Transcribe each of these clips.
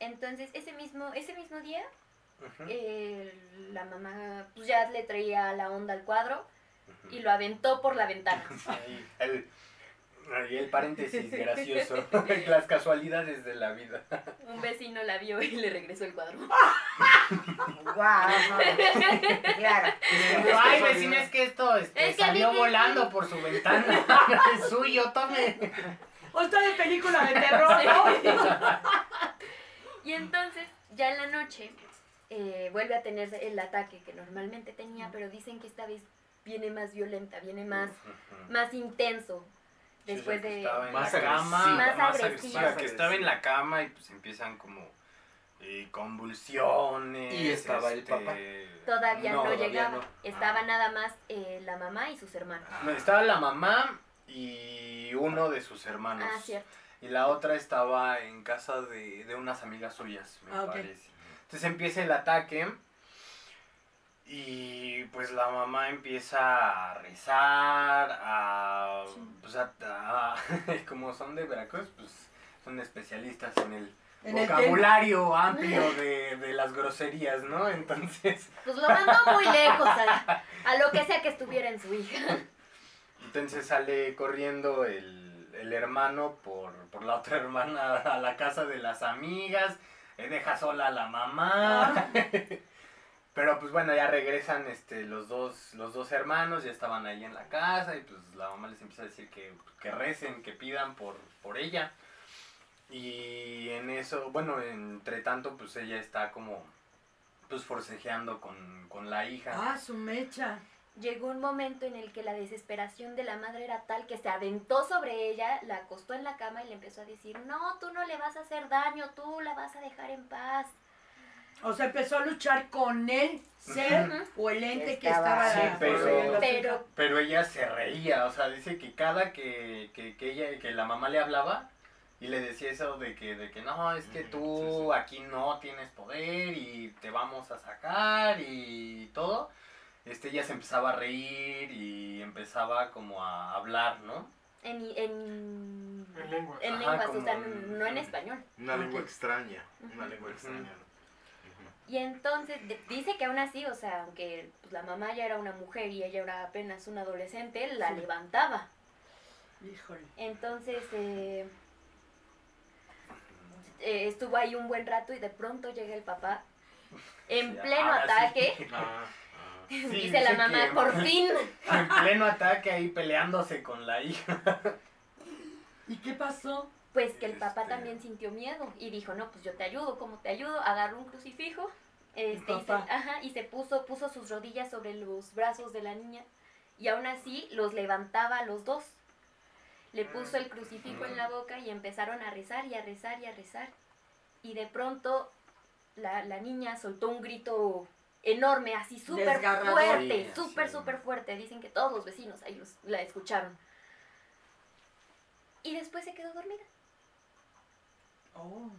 Entonces, ese mismo, ese mismo día, eh, la mamá pues ya le traía la onda al cuadro y lo aventó por la ventana. El, ahí el paréntesis gracioso. Las casualidades de la vida. Un vecino la vio y le regresó el cuadro. Guau, claro. Ay, vecino, es que esto este, Es que salió volando por su ventana. es suyo, tome. O está de película de terror. Y entonces, ya en la noche, eh, vuelve a tener el ataque que normalmente tenía, pero dicen que esta vez viene más violenta, viene más, más intenso. Sí, Después o sea, que de... Más cama, Más más agresiva. agresiva, que estaba en la cama y pues empiezan como eh, convulsiones. Y estaba el este, papá. Todavía no, todavía llegaba. no. Estaba Ah. nada más eh, la mamá y sus hermanos. No, Estaba la mamá y uno de sus hermanos. Ah, cierto. Y la otra estaba en casa de, de unas amigas suyas, me Ah, parece. Entonces empieza el ataque y pues la mamá empieza a rezar, a... Pues a, a- como son de Veracruz, pues son especialistas en el En el vocabulario amplio de, de las groserías, ¿no? Entonces... Pues lo mandó muy lejos a, a lo que sea que estuviera en su hija. Entonces sale corriendo el, el hermano por, por la otra hermana a la casa de las amigas, deja sola a la mamá. Pero pues bueno, ya regresan este, los, dos, los dos hermanos, ya estaban ahí en la casa y pues la mamá les empieza a decir que, que recen, que pidan por, por ella. Y en eso, bueno, entre tanto pues ella está como pues forcejeando con, con la hija. Ah, su mecha. Llegó un momento en el que la desesperación de la madre era tal que se aventó sobre ella, la acostó en la cama y le empezó a decir, no, tú no le vas a hacer daño, tú la vas a dejar en paz. O sea, empezó a luchar con el ser Ujú. o el ente que Estaba- estaba Sí, pero-. Pero Pero ella se reía, o sea, dice que cada que, que, que ella, que la mamá le hablaba y le decía eso de que, de que no, es que tú sí, sí. aquí no tienes poder y te vamos a sacar y todo, este, ella se empezaba a reír y empezaba como a hablar, ¿no? en, en, En lenguas, o sea, en- no en español. Una lengua extraña. Una lengua extraña. ¿no? Y entonces de- dice que aún así, o sea, aunque pues, la mamá ya era una mujer y ella era apenas una adolescente, la Sí. levantaba. Híjole. Entonces eh, eh, estuvo ahí un buen rato y de pronto llega el papá en Sí, pleno sí. ataque. Ah, ah. Sí, dice la mamá, que- por fin. En pleno ataque ahí peleándose con la hija. ¿Y qué pasó? Pues que el papá Este- también sintió miedo y dijo, no, pues yo te ayudo, ¿cómo te ayudo? Agarró un crucifijo este, y, se, ajá, y se puso, puso sus rodillas sobre los brazos de la niña y aún así los levantaba a los dos. Le puso el crucifijo en la boca y empezaron a rezar y a rezar y a rezar. Y de pronto la, la niña soltó un grito enorme, así súper fuerte, súper, súper fuerte. Dicen que todos los vecinos ahí los- la escucharon. Y después se quedó dormida. Oh.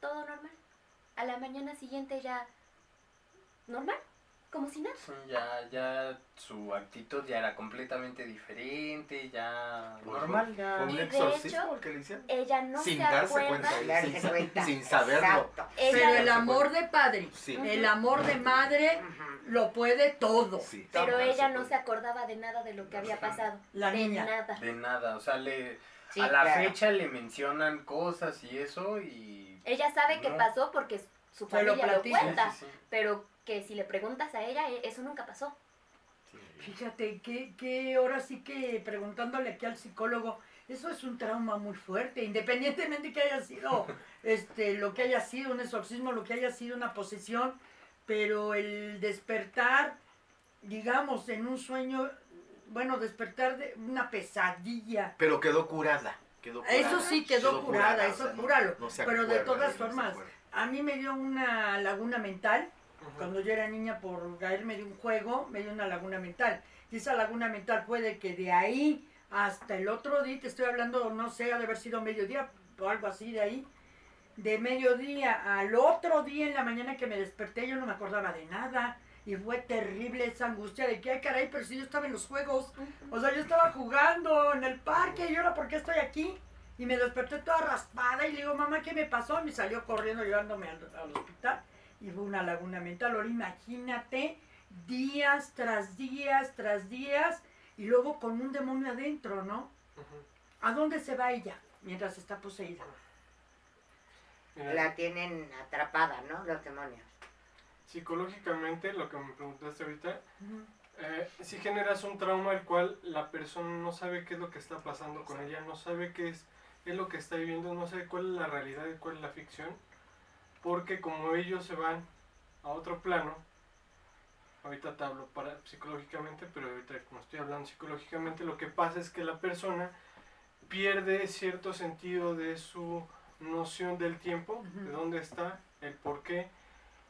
todo normal. A la mañana siguiente ya normal, como si nada. Sí, ya, ya su actitud ya era completamente diferente, ya Pues, normal, ya. ¿Fue un exorcismo que le hicieron? Ella no Sin se darse acuerda. cuenta. Darse Sin- cuenta. sin saberlo. Pero el amor de padre, Sí. el amor de madre lo puede todo. Sí. Pero ella no se acordaba de nada de lo que había pasado. La de niña. nada. De nada, o sea, le, Sí, a la claro. fecha le mencionan cosas y eso y... Ella sabe que No. pasó porque su lo familia lo, cuenta. Sí, sí, sí. Pero que si le preguntas a ella, e- eso nunca pasó. Sí. Fíjate que, que ahora sí que preguntándole aquí al psicólogo, eso es un trauma muy fuerte, independientemente que haya sido este, lo que haya sido un exorcismo, lo que haya sido una posesión, pero el despertar, digamos, en un sueño, bueno, despertar de una pesadilla. Pero quedó curada. Quedó curada. Eso sí quedó curada, eso no- cúralo, no se pero de todas formas. A mí me dio una laguna mental cuando yo era niña por caerme de un juego, me dio una laguna mental. Y esa laguna mental puede que de ahí hasta el otro día, te estoy hablando, no sé, ha de haber sido mediodía o algo así de ahí. De mediodía al otro día en la mañana que me desperté, yo no me acordaba de nada. Y fue terrible esa angustia de que, ay caray, pero si yo estaba en los juegos. O sea, yo estaba jugando en el parque y ahora, ¿por qué estoy aquí? Y me desperté toda raspada y le digo, mamá, ¿qué me pasó? Y me salió corriendo llevándome al, al hospital. Y fue una laguna mental. Ahora imagínate, días tras días tras días y luego con un demonio adentro, ¿no? ¿A dónde se va ella mientras está poseída? La tienen atrapada, ¿no? Los demonios. Psicológicamente, lo que me preguntaste ahorita, eh, si generas un trauma el cual la persona no sabe qué es lo que está pasando con ella, no sabe qué es, es lo que está viviendo, no sabe cuál es la realidad y cuál es la ficción, porque como ellos se van a otro plano, ahorita te hablo para psicológicamente, pero ahorita como estoy hablando psicológicamente, lo que pasa es que la persona pierde cierto sentido de su noción del tiempo, de dónde está, el por qué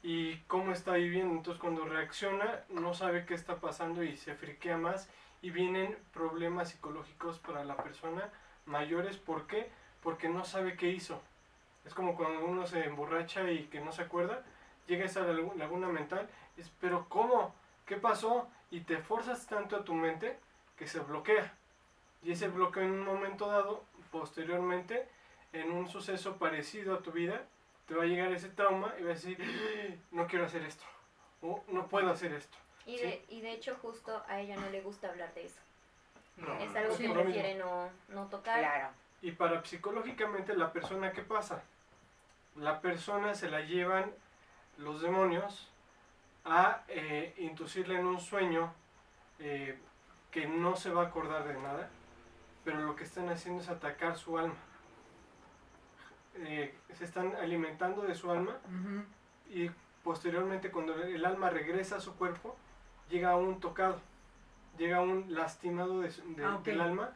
y cómo está viviendo. Entonces cuando reacciona no sabe qué está pasando y se friquea más y vienen problemas psicológicos para la persona mayores. ¿Por qué? Porque no sabe qué hizo. Es como cuando uno se emborracha y que no se acuerda, llega esa lagu- laguna mental, es, pero ¿cómo? ¿Qué pasó? Y te forzas tanto a tu mente que se bloquea. Y ese bloqueo en un momento dado, posteriormente, en un suceso parecido a tu vida, te va a llegar ese trauma y vas a decir, "Ah, no quiero hacer esto, o no puedo hacer esto. Y, Sí. de, y de hecho justo a ella no le gusta hablar de eso. No, es algo sí, que prefiere no, no tocar. Claro. Y para psicológicamente la persona, ¿qué pasa? La persona se la llevan los demonios a eh, inducirle en un sueño eh, que no se va a acordar de nada, pero lo que están haciendo es atacar su alma. Eh, se están alimentando de su alma y posteriormente cuando el alma regresa a su cuerpo, llega un tocado, llega un lastimado de Ah, del alma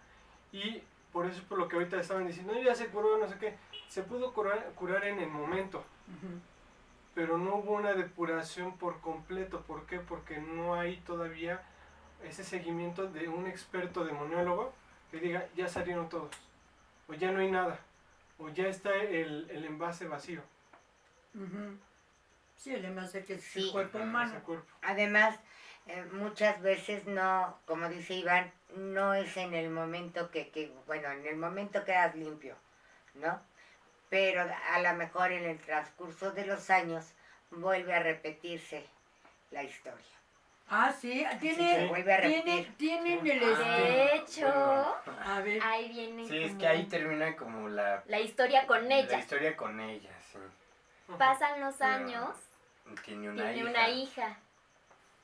y por eso es por lo que ahorita estaban diciendo, "No, ya se curó, no sé qué, se pudo curar, curar en el momento, pero no hubo una depuración por completo, ¿por qué? Porque no hay todavía ese seguimiento de un experto demoniólogo que diga, ya salieron todos, o ya no hay nada, o ya está el, el envase vacío. Sí, además de que es Sí. el cuerpo humano. cuerpo. Además, eh, muchas veces no, como dice Iván, no es en el momento que, que, bueno, en el momento quedas limpio, ¿no? Pero a lo mejor en el transcurso de los años vuelve a repetirse la historia. Ah, sí, Se tiene, vuelve a tiene, repetir. tienen el Ah, este. De hecho, A ver, ahí viene Sí, es que ahí termina como la, la historia con la ella. historia con ella, sí. Pasan los Pero años, Tiene una tiene hija. una hija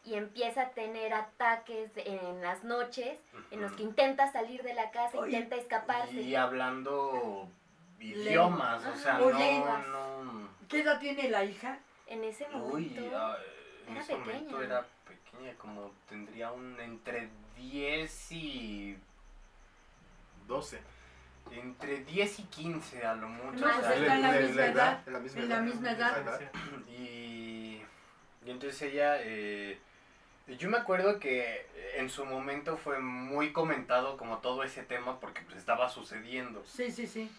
y empieza a tener ataques en las noches en los que intenta salir de la casa, Oye, intenta escaparse. Y hablando idiomas, o sea, no, no... ¿qué edad tiene la hija? En ese Uy, momento, ah, en era ese momento pequeña. era pequeña, como tendría un entre 10 y... 12. Entre 10 y 15 a lo mucho. No, o sea, está en la de- de misma edad. En la misma En la edad. misma edad. Y, y entonces ella, eh, yo me acuerdo que en su momento fue muy comentado como todo ese tema porque pues, estaba sucediendo. Sí, sí, sí.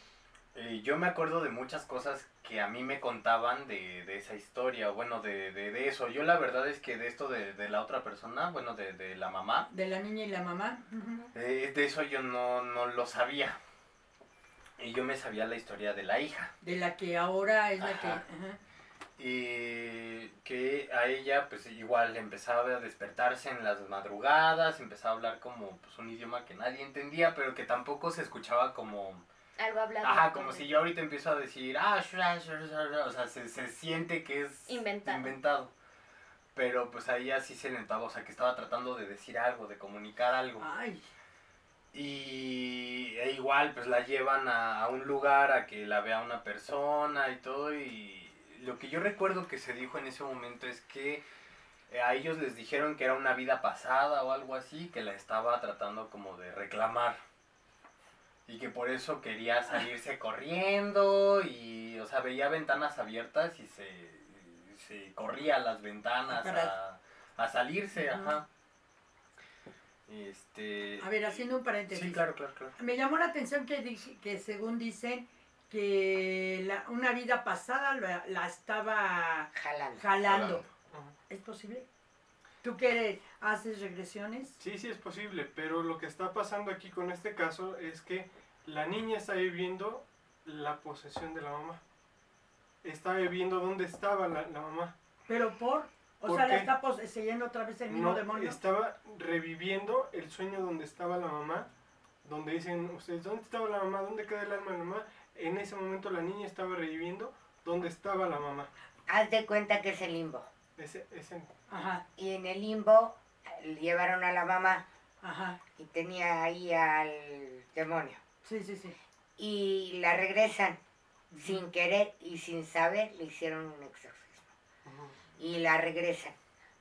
Eh, yo me acuerdo de muchas cosas que a mí me contaban de, de esa historia, bueno, de, de, de eso. Yo la verdad es que de esto de, de la otra persona, bueno, de, de la mamá, De la niña y la mamá. Eh, de eso yo no, no lo sabía. Y yo me sabía la historia de la hija. De la que ahora es la que. Ajá. y que a ella pues igual empezaba a despertarse en las madrugadas, empezaba a hablar como pues un idioma que nadie entendía, pero que tampoco se escuchaba como, algo hablado. ajá, como si yo ahorita empiezo a decir, ah, shra, shra, shra, shra", o sea, se, se siente que es Inventado. inventado. Pero pues a ella sí se le notaba, o sea, que estaba tratando de decir algo, de comunicar algo. Ay, Y e igual, pues la llevan a, a un lugar a que la vea una persona y todo. Y lo que yo recuerdo que se dijo en ese momento es que eh, a ellos les dijeron que era una vida pasada o algo así, que la estaba tratando como de reclamar. Y que por eso quería salirse corriendo y, o sea, veía ventanas abiertas y se, se corría a las ventanas a, a salirse, ajá. Este... a ver, haciendo un paréntesis. Sí, claro, claro, claro. Me llamó la atención que, dije- que según dicen que la- una vida pasada la, la estaba Jalando. jalando. ¿Es posible? ¿Tú qué haces regresiones? Sí, sí es posible, pero lo que está pasando aquí con este caso es que la niña está viviendo la posesión de la mamá. Está viviendo dónde estaba la, la mamá. ¿Pero por? O ¿Por sea, ¿la está poseyendo otra vez el mismo No, demonio? estaba reviviendo el sueño donde estaba la mamá, donde dicen ustedes, ¿dónde estaba la mamá? ¿Dónde queda el alma de la mamá? En ese momento la niña estaba reviviendo dónde estaba la mamá. Haz de cuenta que es el limbo. Ese, ese, Ajá, Y en el limbo eh, llevaron a la mamá ajá. y tenía ahí al demonio. Sí, sí, sí. Y la regresan sin querer y sin saber, le hicieron un exorcismo. Y la regresan.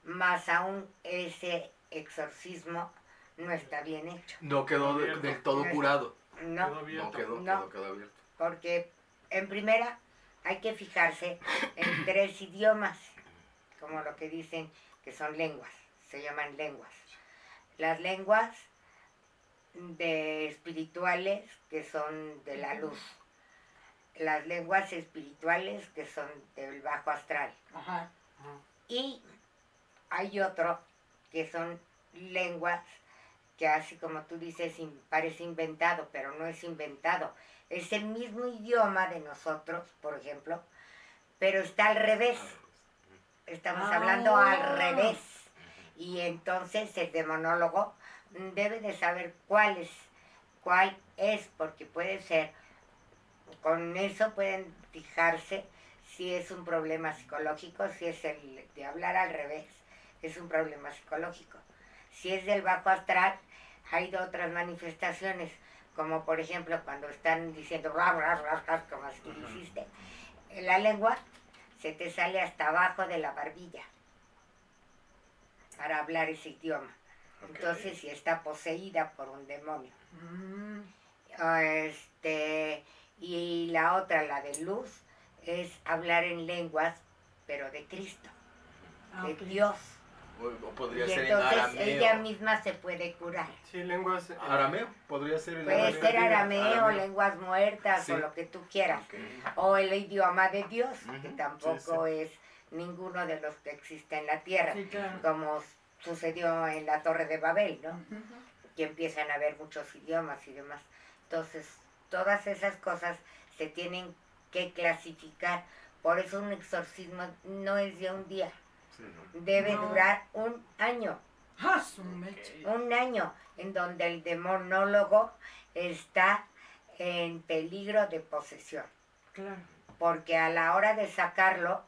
Más aún ese exorcismo no está bien hecho. No quedó de- del todo curado. No, Quedó abierto. No quedó, No. quedó, quedó abierto. porque en primera hay que fijarse en tres idiomas, como lo que dicen que son lenguas, se llaman lenguas. Las lenguas de espirituales que son de la luz, las lenguas espirituales que son del bajo astral Ajá. y hay otro que son lenguas que así como tú dices in- parece inventado, pero no es inventado. Es el mismo idioma de nosotros, por ejemplo, pero está al revés. Estamos Ah. hablando al revés. Y entonces el demonólogo debe de saber cuál es, cuál es, porque puede ser, con eso pueden fijarse si es un problema psicológico, si es el de hablar al revés, es un problema psicológico. Si es del bajo astral, hay de otras manifestaciones, como por ejemplo cuando están diciendo "Ra, ra, ra, ra", como así hiciste, la lengua se te sale hasta abajo de la barbilla para hablar ese idioma. Entonces, si está poseída por un demonio. Mm, Este, y la otra, la de luz, es hablar en lenguas, pero de Cristo, de. Dios. O, o podría Y ser en entonces arameo. ella misma se puede curar. Sí, lenguas... eh, ¿Arameo? Podría ser el Puede ser arameo, arameo. lenguas muertas Sí. o lo que tú quieras. Ok. O el idioma de Dios, que Ujú, tampoco es ninguno de los que existe en la tierra, Sí, claro. como sucedió en la Torre de Babel, ¿no? Ujú. que empiezan a haber muchos idiomas y demás. Entonces, todas esas cosas se tienen que clasificar. Por eso un exorcismo no es de un día, Sí. Debe No. durar un año, Ah, un año en donde el demonólogo está en peligro de posesión, Claro. porque a la hora de sacarlo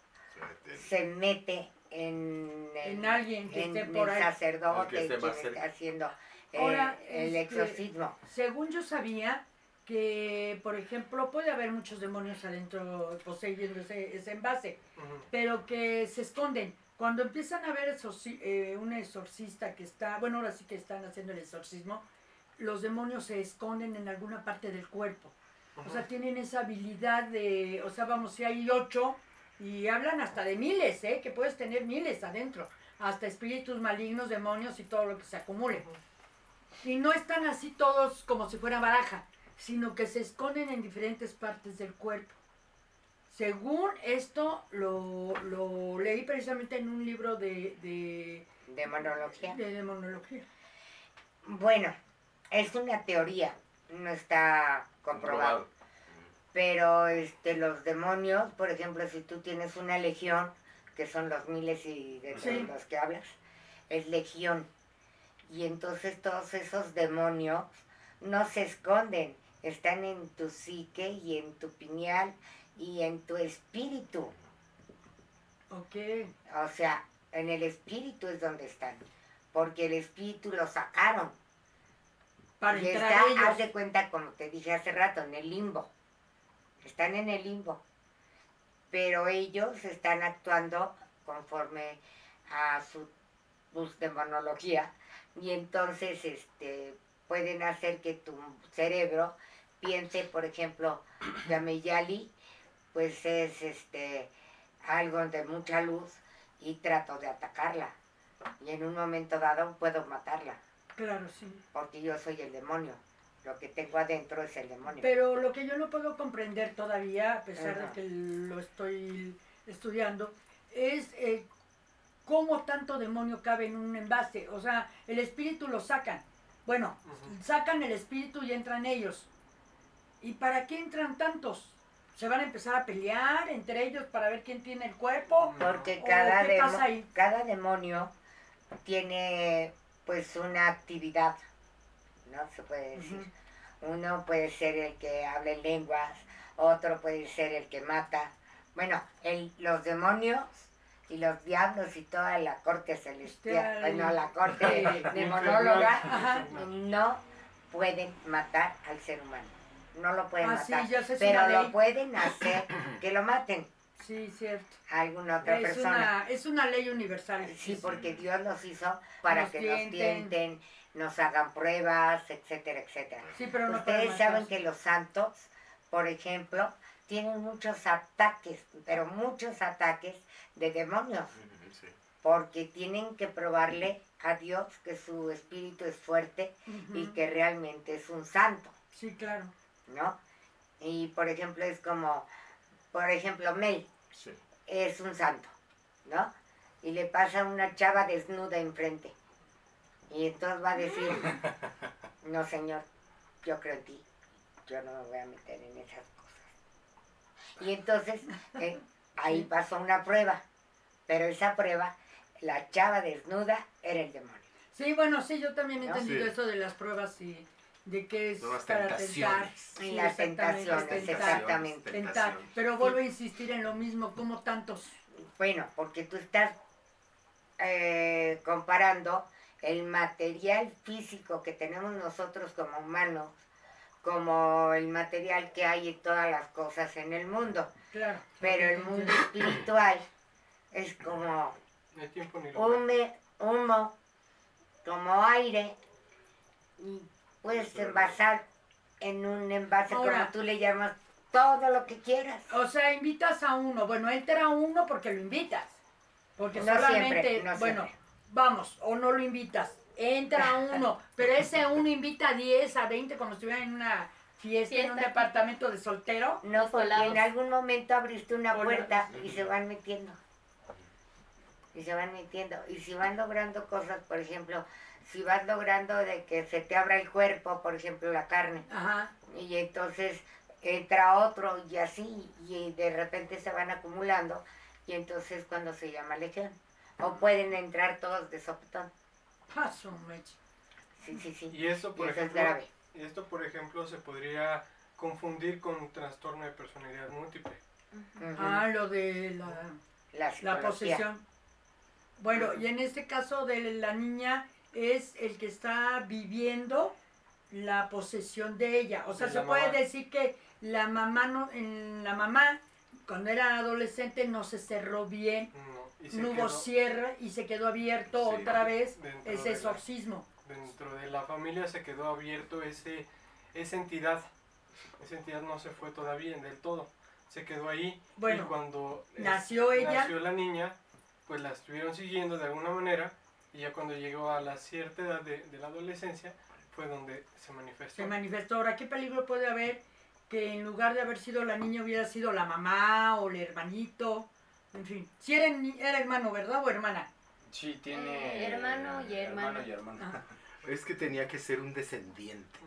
se mete en, el- En alguien que en esté por el ahí. sacerdote El que esté está haciendo eh, Ahora, el este, exorcismo. Según yo sabía que, por ejemplo, puede haber muchos demonios adentro poseyendo ese, ese envase, pero que se esconden. Cuando empiezan a ver exorci- eh, un exorcista que está, bueno, ahora sí que están haciendo el exorcismo, los demonios se esconden en alguna parte del cuerpo. O sea, tienen esa habilidad de, o sea, vamos, si hay ocho, y hablan hasta de miles, ¿eh? Que puedes tener miles adentro, hasta espíritus malignos, demonios y todo lo que se acumule. Y no están así todos como si fuera baraja, sino que se esconden en diferentes partes del cuerpo. Según esto, lo, lo leí precisamente en un libro de, de, Demonología. de demonología. Bueno, es una teoría, no está comprobado. Comprobado. Pero este, los demonios, por ejemplo, si tú tienes una legión, que son los miles y de Sí. los que hablas, es legión. Y entonces todos esos demonios no se esconden, están en tu psique y en tu pineal y en tu espíritu. Ok. O sea, en el espíritu es donde están, porque el espíritu lo sacaron. Para Y entrar está, haz ellos. de cuenta, como te dije hace rato, en el limbo. Están en el limbo. Pero ellos están actuando conforme a su bus demonología. Y entonces este, pueden hacer que tu cerebro piense, por ejemplo, Yameyali, pues es este, algo de mucha luz y trato de atacarla. Y en un momento dado puedo matarla Claro, sí. porque yo soy el demonio. Lo que tengo adentro es el demonio. Pero lo que yo no puedo comprender todavía, a pesar Ajá. de que lo estoy estudiando, es eh, ¿cómo tanto demonio cabe en un envase? O sea, el espíritu lo sacan. Bueno, sacan el espíritu y entran ellos. ¿Y para qué entran tantos? ¿Se van a empezar a pelear entre ellos para ver quién tiene el cuerpo? Porque ¿O cada, demo- ahí? cada demonio tiene pues una actividad, ¿no? Se puede decir. Uno puede ser el que habla en lenguas, otro puede ser el que mata. Bueno, el, los demonios y los diablos y toda la corte celestial, Celestial. bueno, la corte demonóloga, no pueden matar al ser humano. No lo pueden Ah, sí, matar. ya sé, es pero lo pueden hacer que lo maten Sí, cierto. a alguna otra Es persona. una, es una ley universal. Sí, porque Dios los hizo para Nos que nos tienten. nos hagan pruebas, etcétera, etcétera. Sí, pero no Ustedes saben que los santos, por ejemplo, tienen muchos ataques, pero muchos ataques de demonios, sí. porque tienen que probarle a Dios que su espíritu es fuerte y que realmente es un santo, Sí, claro. ¿No? Y por ejemplo es como, por ejemplo, Mel Sí. es un santo, ¿no? Y le pasa una chava desnuda enfrente. Y entonces va a decir, no señor, yo creo en ti, yo no me voy a meter en esas cosas. Y entonces eh, ahí pasó una prueba, pero esa prueba, la chava desnuda era el demonio. Sí, bueno, sí, yo también he ¿No? entendido Sí. eso de las pruebas y de que es las para tentar. Sí, las exactamente, tentaciones, tentar, exactamente. tentar. Pero vuelvo a insistir en lo mismo, como tantos. Bueno, porque tú estás eh, comparando el material físico que tenemos nosotros como humanos como el material que hay en todas las cosas en el mundo. Claro. Pero el mundo espiritual es como No hay tiempo ni lugar. hume, humo, como aire, y puedes envasar en un envase Ahora- como tú le llamas todo lo que quieras. O sea, invitas a uno. Bueno, entra uno porque lo invitas. Porque No solamente, siempre, no bueno, siempre. vamos, o no lo invitas. Entra uno, pero ese uno invita a 10, a 20, como si estuviera en una fiesta, en un departamento de soltero. No, porque en algún momento abriste una Hola. puerta y se van metiendo. Y se van metiendo. Y si van logrando cosas, por ejemplo, si vas logrando de que se te abra el cuerpo, por ejemplo, la carne, Ajá. y entonces entra otro y así, y de repente se van acumulando, y entonces cuando se llama legión. O pueden entrar todos de sopetón. Paso, mecha. Sí, sí, sí. Y eso, Y por eso es ejemplo, grave. y esto, por ejemplo, se podría confundir con un trastorno de personalidad múltiple. Ah, lo de la, La, posesión. Bueno, y en este caso de la niña es el que está viviendo la posesión de ella. O sea, se puede mamá. decir que la mamá no, en la mamá cuando era adolescente no se cerró bien, No, hubo cierre y se quedó abierto Sí. otra vez ese de la- exorcismo. dentro de la familia se quedó abierto ese esa entidad esa entidad no se fue todavía del todo se quedó ahí Bueno, y cuando nació ella. nació la niña pues la estuvieron siguiendo de alguna manera y ya cuando llegó a la cierta edad de, de la adolescencia fue donde se manifestó Se manifestó. Ahora, ¿qué peligro puede haber que en lugar de haber sido la niña hubiera sido la mamá o el hermanito? En fin, si era, ni- era hermano, ¿verdad? O hermana. Sí, tiene. Eh, hermano y hermana. y hermana. Es que tenía que ser un descendiente,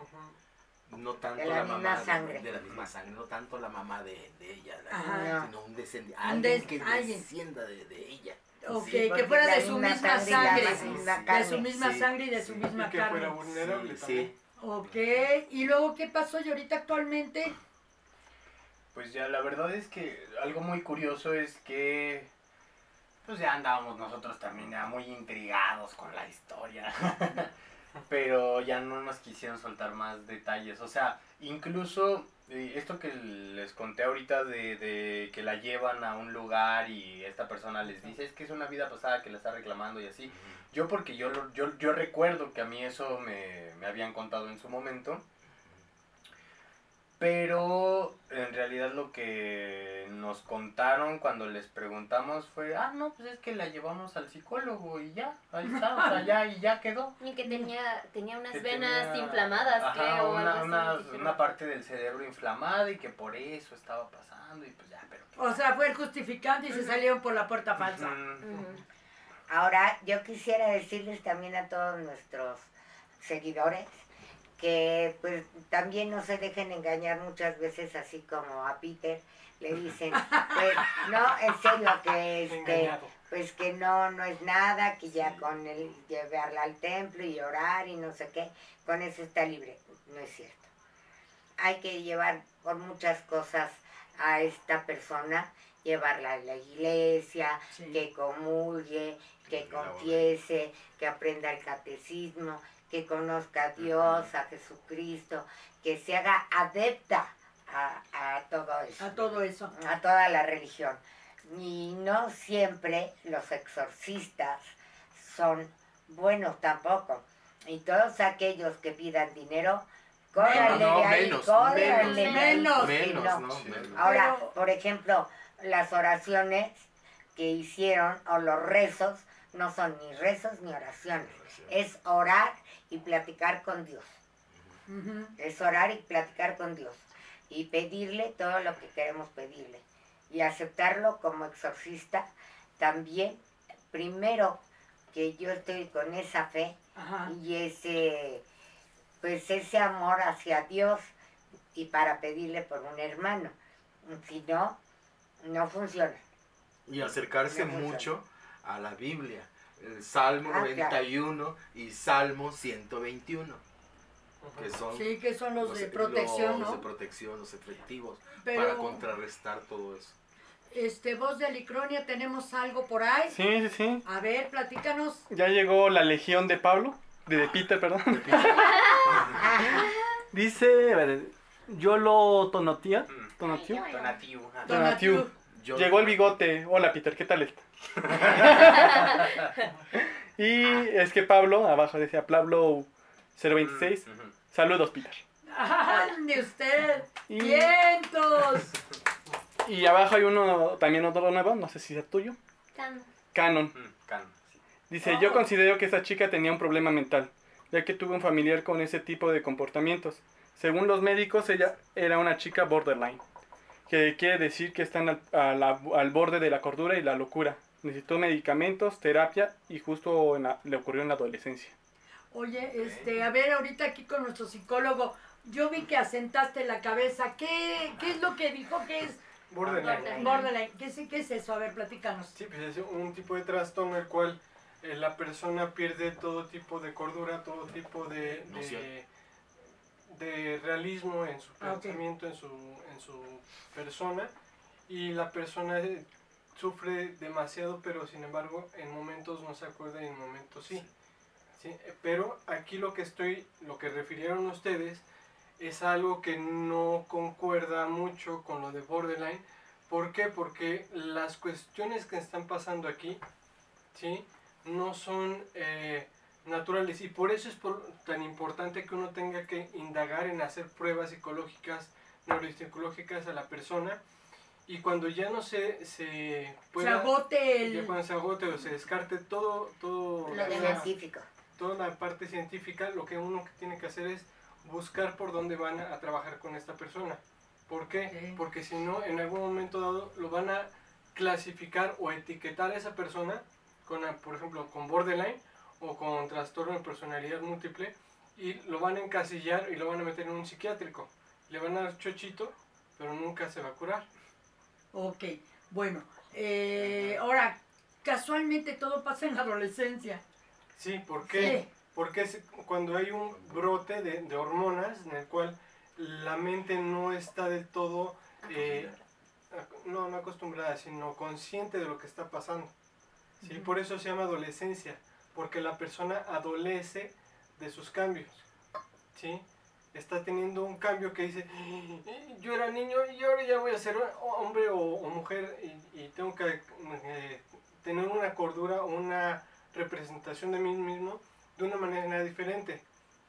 no tanto De la la, misma mamá de- sangre. De, la misma sangre, no tanto la mamá de, de ella, la- sino un descendiente, alguien des- que alguien. descienda de, de ella. Ok, Sí, que fuera de su misma sangre De su misma Sí, sangre y de su y misma que carne. fuera vulnerable Sí, también Ok, y luego, ¿qué pasó? Y ahorita actualmente, Pues ya la verdad es que algo muy curioso es que pues ya andábamos nosotros también ya muy intrigados con la historia. Pero ya no nos quisieron soltar más detalles. O sea, incluso eh, esto que les conté ahorita de, de que la llevan a un lugar y esta persona les dice es que es una vida pasada que la está reclamando y así. Yo porque yo, lo- yo, yo recuerdo que a mí eso me, me habían contado en su momento. Pero en realidad lo que nos contaron cuando les preguntamos fue, ah, no, pues es que la llevamos al psicólogo y ya, ahí está, o sea, ya, y ya quedó. Y que tenía, tenía unas Que venas tenía- inflamadas, ajá, creo. o Una, parte del cerebro inflamada y que por eso estaba pasando y pues ya, pero... o sea, fue el justificante y se salieron por la puerta falsa. Ahora, yo quisiera decirles también a todos nuestros seguidores que pues también no se dejen engañar muchas veces así como a Peter le dicen, pues no, en serio que este pues que no, no es nada, que ya con el llevarla al templo y orar y no sé qué, con eso está libre. No es cierto. Hay que llevar por muchas cosas a esta persona, llevarla a la iglesia, Sí. que comulgue, que confiese, que aprenda el catecismo, que conozca a Dios, a Jesucristo, que se haga adepta a, a todo eso A todo eso. a toda la religión. Y no siempre los exorcistas son buenos tampoco. Y todos aquellos que pidan dinero, córranle no, ahí, menos, córranle de ahí, menos, Menos, no. ¿no? Sí. Menos. Ahora, por ejemplo, las oraciones que hicieron o los rezos no son ni rezos ni oraciones. Es orar y platicar con Dios. Es orar y platicar con Dios. Y pedirle todo lo que queremos pedirle. Y aceptarlo como exorcista también. Primero que yo estoy con esa fe Ajá. y ese, pues ese amor hacia Dios y para pedirle por un hermano. Si no, no funciona. Y acercarse No funciona. mucho a la Biblia. El Salmo Ah, claro. 91 y Salmo 121, que son Sí, que son los de los- protección, los de ¿no? protección, los efectivos, para Pero, contrarrestar todo eso. este, voz de Alicronia, ¿tenemos algo por ahí? Sí, sí, sí. A ver, platícanos. Ya llegó la legión de Pablo, de, de Peter, perdón. Dice, a ver, yo lo tonotía, Mm. ajá. Donatiu. Yo- Llegó el bigote. Hola Peter, ¿qué tal está? y es que Pablo, abajo decía Pablo 026. Mm. Saludos Peter. ¡Ande usted! Y, ¡Vientos! y abajo hay uno, también otro nuevo, no sé si es tuyo. Can- Canon. Mm, sí. Dice, Oh. yo considero que esa chica tenía un problema mental, ya que tuvo un familiar con ese tipo de comportamientos. Según los médicos, ella era una chica borderline, que quiere decir que están al borde de la cordura y la locura. Necesitó medicamentos, terapia y justo en la- le ocurrió en la adolescencia. Oye, este, a ver, ahorita aquí con nuestro psicólogo, yo vi que asentaste la cabeza. ¿Qué, qué es lo que dijo que es Borderline. Borderline. borderline? ¿Qué, es- ¿Qué es eso? A ver, platícanos. Sí, pues es un tipo de trastorno el cual eh, la persona pierde todo tipo de cordura, todo tipo de, de, de realismo en su Ah, pensamiento, en, su, en su persona y la persona eh, sufre demasiado, pero sin embargo en momentos no se acuerda y en momentos sí. Sí, Pero aquí lo que estoy, lo que refirieron ustedes es algo que no concuerda mucho con lo de borderline. ¿Por qué? Porque las cuestiones que están pasando aquí, ¿sí? No son eh, naturales y por eso es por- tan importante que uno tenga que indagar en hacer pruebas psicológicas, neuropsicológicas a la persona y cuando ya no se, se Se agote ya el... cuando se agote o se descarte todo, todo Lo la- científico. toda la parte científica, lo que uno que tiene que hacer es buscar por dónde van a, a trabajar con esta persona. ¿Por qué? Porque si no, en algún momento dado lo van a clasificar o etiquetar a esa persona, con, a- por ejemplo, con borderline o con trastorno de personalidad múltiple, y lo van a encasillar y lo van a meter en un psiquiátrico. Le van a dar chochito, pero nunca se va a curar. Ok, bueno. eh, ahora, casualmente todo pasa en la adolescencia. Sí, ¿por qué? Sí. Porque es cuando hay un brote de, de hormonas en el cual la mente no está del todo, eh, no, no acostumbrada, sino consciente de lo que está pasando. ¿sí? Por eso se llama adolescencia, porque la persona adolece de sus cambios. ¿sí? Está teniendo un cambio que dice, "Eh, yo era niño y ahora ya voy a ser hombre o, o mujer y, y tengo que eh, tener una cordura, una representación de mí mismo de una manera diferente.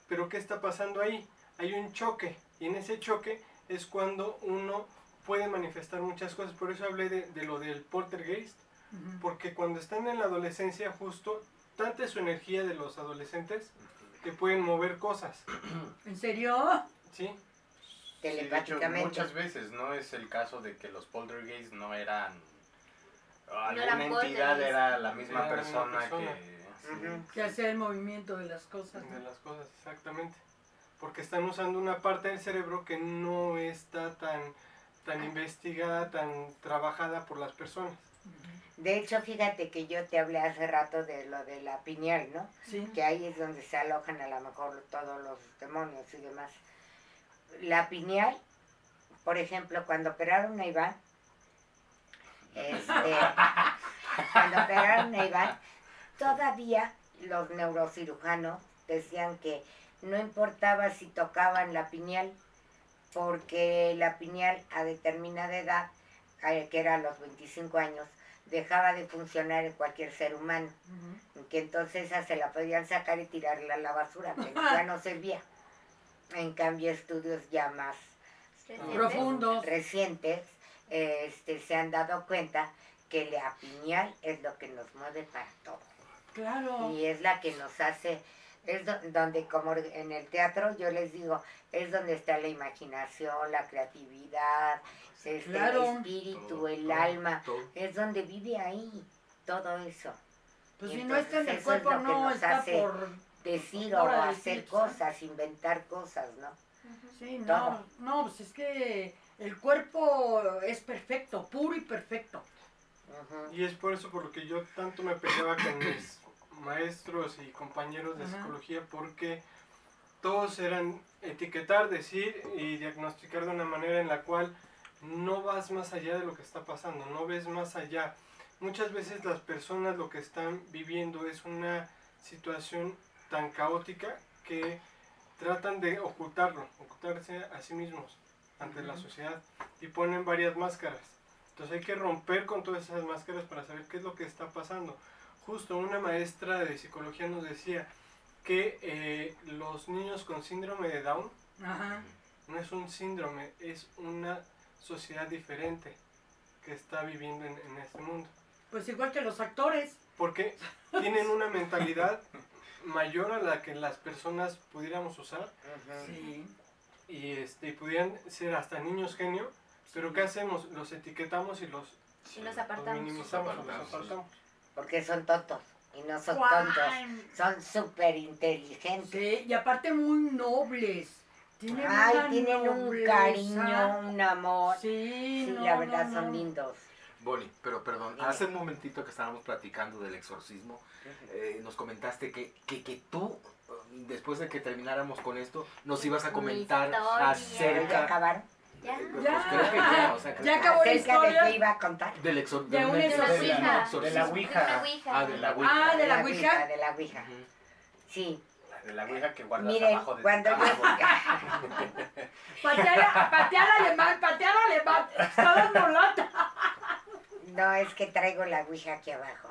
Pero ¿qué está pasando ahí? Hay un choque y en ese choque es cuando uno puede manifestar muchas cosas. Por eso hablé de, de lo del poltergeist, Ujú. porque cuando están en la adolescencia justo, tanta es su energía de los adolescentes que pueden mover cosas. ¿En serio? ¿sí? Sí, de hecho, Telepáticamente. muchas veces no es el caso de que los poltergeists no eran Alguna eran entidad poltergeist. era la misma Era la misma persona, persona. que... sí. Que hacía el movimiento de las cosas. de ¿no? las cosas, exactamente. Porque están usando una parte del cerebro que no está tan, tan investigada, tan trabajada por las personas. De hecho, fíjate que yo te hablé hace rato de lo de la pineal, ¿no? Sí. que ahí es donde se alojan a lo mejor todos los demonios y demás. La pineal, por ejemplo, cuando operaron a Iván, este, cuando operaron a Iván, todavía los neurocirujanos decían que no importaba si tocaban la pineal, porque la pineal a determinada edad, eh, que era a los 25 años, dejaba de funcionar en cualquier ser humano que entonces esa se la podían sacar y tirarla a la basura, que ya no servía. En cambio, estudios ya más Recientes. Profundos. recientes este, se han dado cuenta que la pineal es lo que nos mueve para todo. Claro. Y es la que nos hace, es do- donde como en el teatro yo les digo, es donde está la imaginación, la creatividad, este, Claro. el espíritu, Todo, el todo, alma, todo. es donde vive ahí todo eso. Pues y si no está en el es cuerpo, no está hace por... decir o hacer cosas, inventar cosas, ¿no? Sí, no, Todo. no, pues es que el cuerpo es perfecto, puro y perfecto. Ujú. Y es por eso por lo que yo tanto me peleaba con mis maestros y compañeros de Ajá. psicología, porque todos eran etiquetar, decir y diagnosticar de una manera en la cual no vas más allá de lo que está pasando, no ves más allá. Muchas veces las personas lo que están viviendo es una situación tan caótica que tratan de ocultarlo, ocultarse a sí mismos ante la sociedad y ponen varias máscaras. Entonces hay que romper con todas esas máscaras para saber qué es lo que está pasando. Justo una maestra de psicología nos decía que eh, los niños con síndrome de Down no es un síndrome, es una sociedad diferente que está viviendo en, en este mundo. Pues igual que los actores. Porque tienen una mentalidad mayor a la que las personas pudiéramos usar. Sí. y este, y pudieran ser hasta niños genio, pero ¿qué hacemos? Los etiquetamos y los, apartamos. minimizamos o los apartamos. apartamos. Porque son tontos y no son tontos, son súper inteligentes. Sí, y aparte muy nobles. Tienen Ay, un cariño, un amor. Sí, Sí, no, la verdad no, son lindos. Bonnie, pero perdón, Dime. hace un momentito que estábamos platicando del exorcismo, eh, nos comentaste que, que, que tú, después de que termináramos con esto, nos ibas a comentar historia. ¿Ya acerca... acabaron? Ya. Eh, pues, Ya. creo que ya, o sea, creo Ya que- acabó la Acerca de historia. qué iba a contar. Del exor- De un la exorcismo. Ouija. De la Ouija. Ah, de la Ouija. Ah, de la Ouija. De la Ouija. Sí. De la ouija que guardas Miren, abajo de tu cuando cama, yo... Patear, patear alemán, patear alemán. Está dando lata. No, es que traigo la Ouija aquí abajo.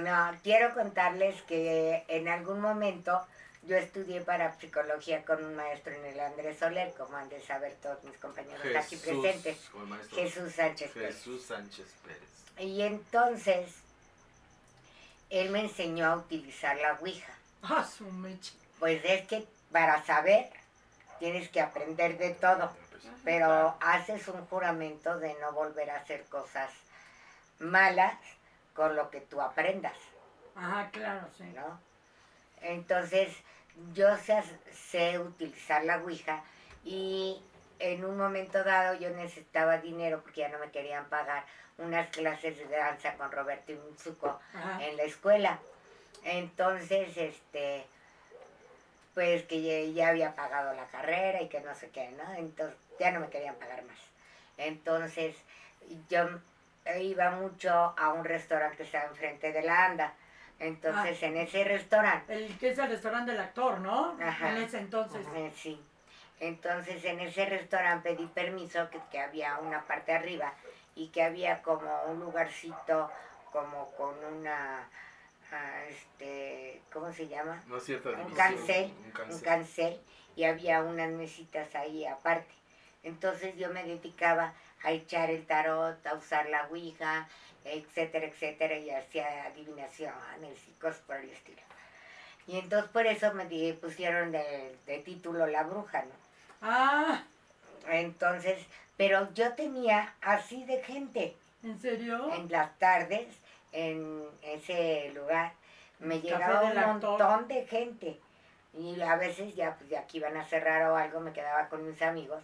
No, quiero contarles que en algún momento yo estudié para psicología con un maestro en el Andrés Soler, como han de saber todos mis compañeros aquí presentes, Jesús Sánchez Pérez. Jesús Sánchez Pérez. Y entonces, él me enseñó a utilizar la Ouija. Ah, su mecha. Pues es que para saber tienes que aprender de todo, pero haces un juramento de no volver a hacer cosas malas con lo que tú aprendas. Ajá, claro, sí. ¿no? Entonces, yo sé, sé utilizar la Ouija y en un momento dado yo necesitaba dinero porque ya no me querían pagar unas clases de danza con Roberto Inzuco Ajá. en la escuela. Entonces, este, pues que ya, ya había pagado la carrera y que no sé qué, ¿no? Entonces, ya no me querían pagar más. Entonces, yo iba mucho a un restaurante que estaba enfrente de la ANDA. Entonces, en ese restaurante, El que es el restaurante del actor, ¿no? Ajá. En ese entonces. sí. Entonces, en ese restaurante pedí permiso que, que había una parte arriba y que había como un lugarcito como con una, este, ¿cómo se llama? No es cierto. Un división, cancel, Un un cancel. cancel y había unas mesitas ahí aparte. Entonces yo me dedicaba a echar el tarot, a usar la ouija, etcétera, etcétera, y hacía adivinaciones y cosas por el estilo. Y entonces por eso me pusieron de, de título La Bruja, ¿no? Ah, Entonces, Pero yo tenía así de gente ¿En serio? en las tardes en ese lugar. Me llegaba un actor. montón de gente. Y a veces ya, pues, ya que iban a cerrar o algo, me quedaba con mis amigos,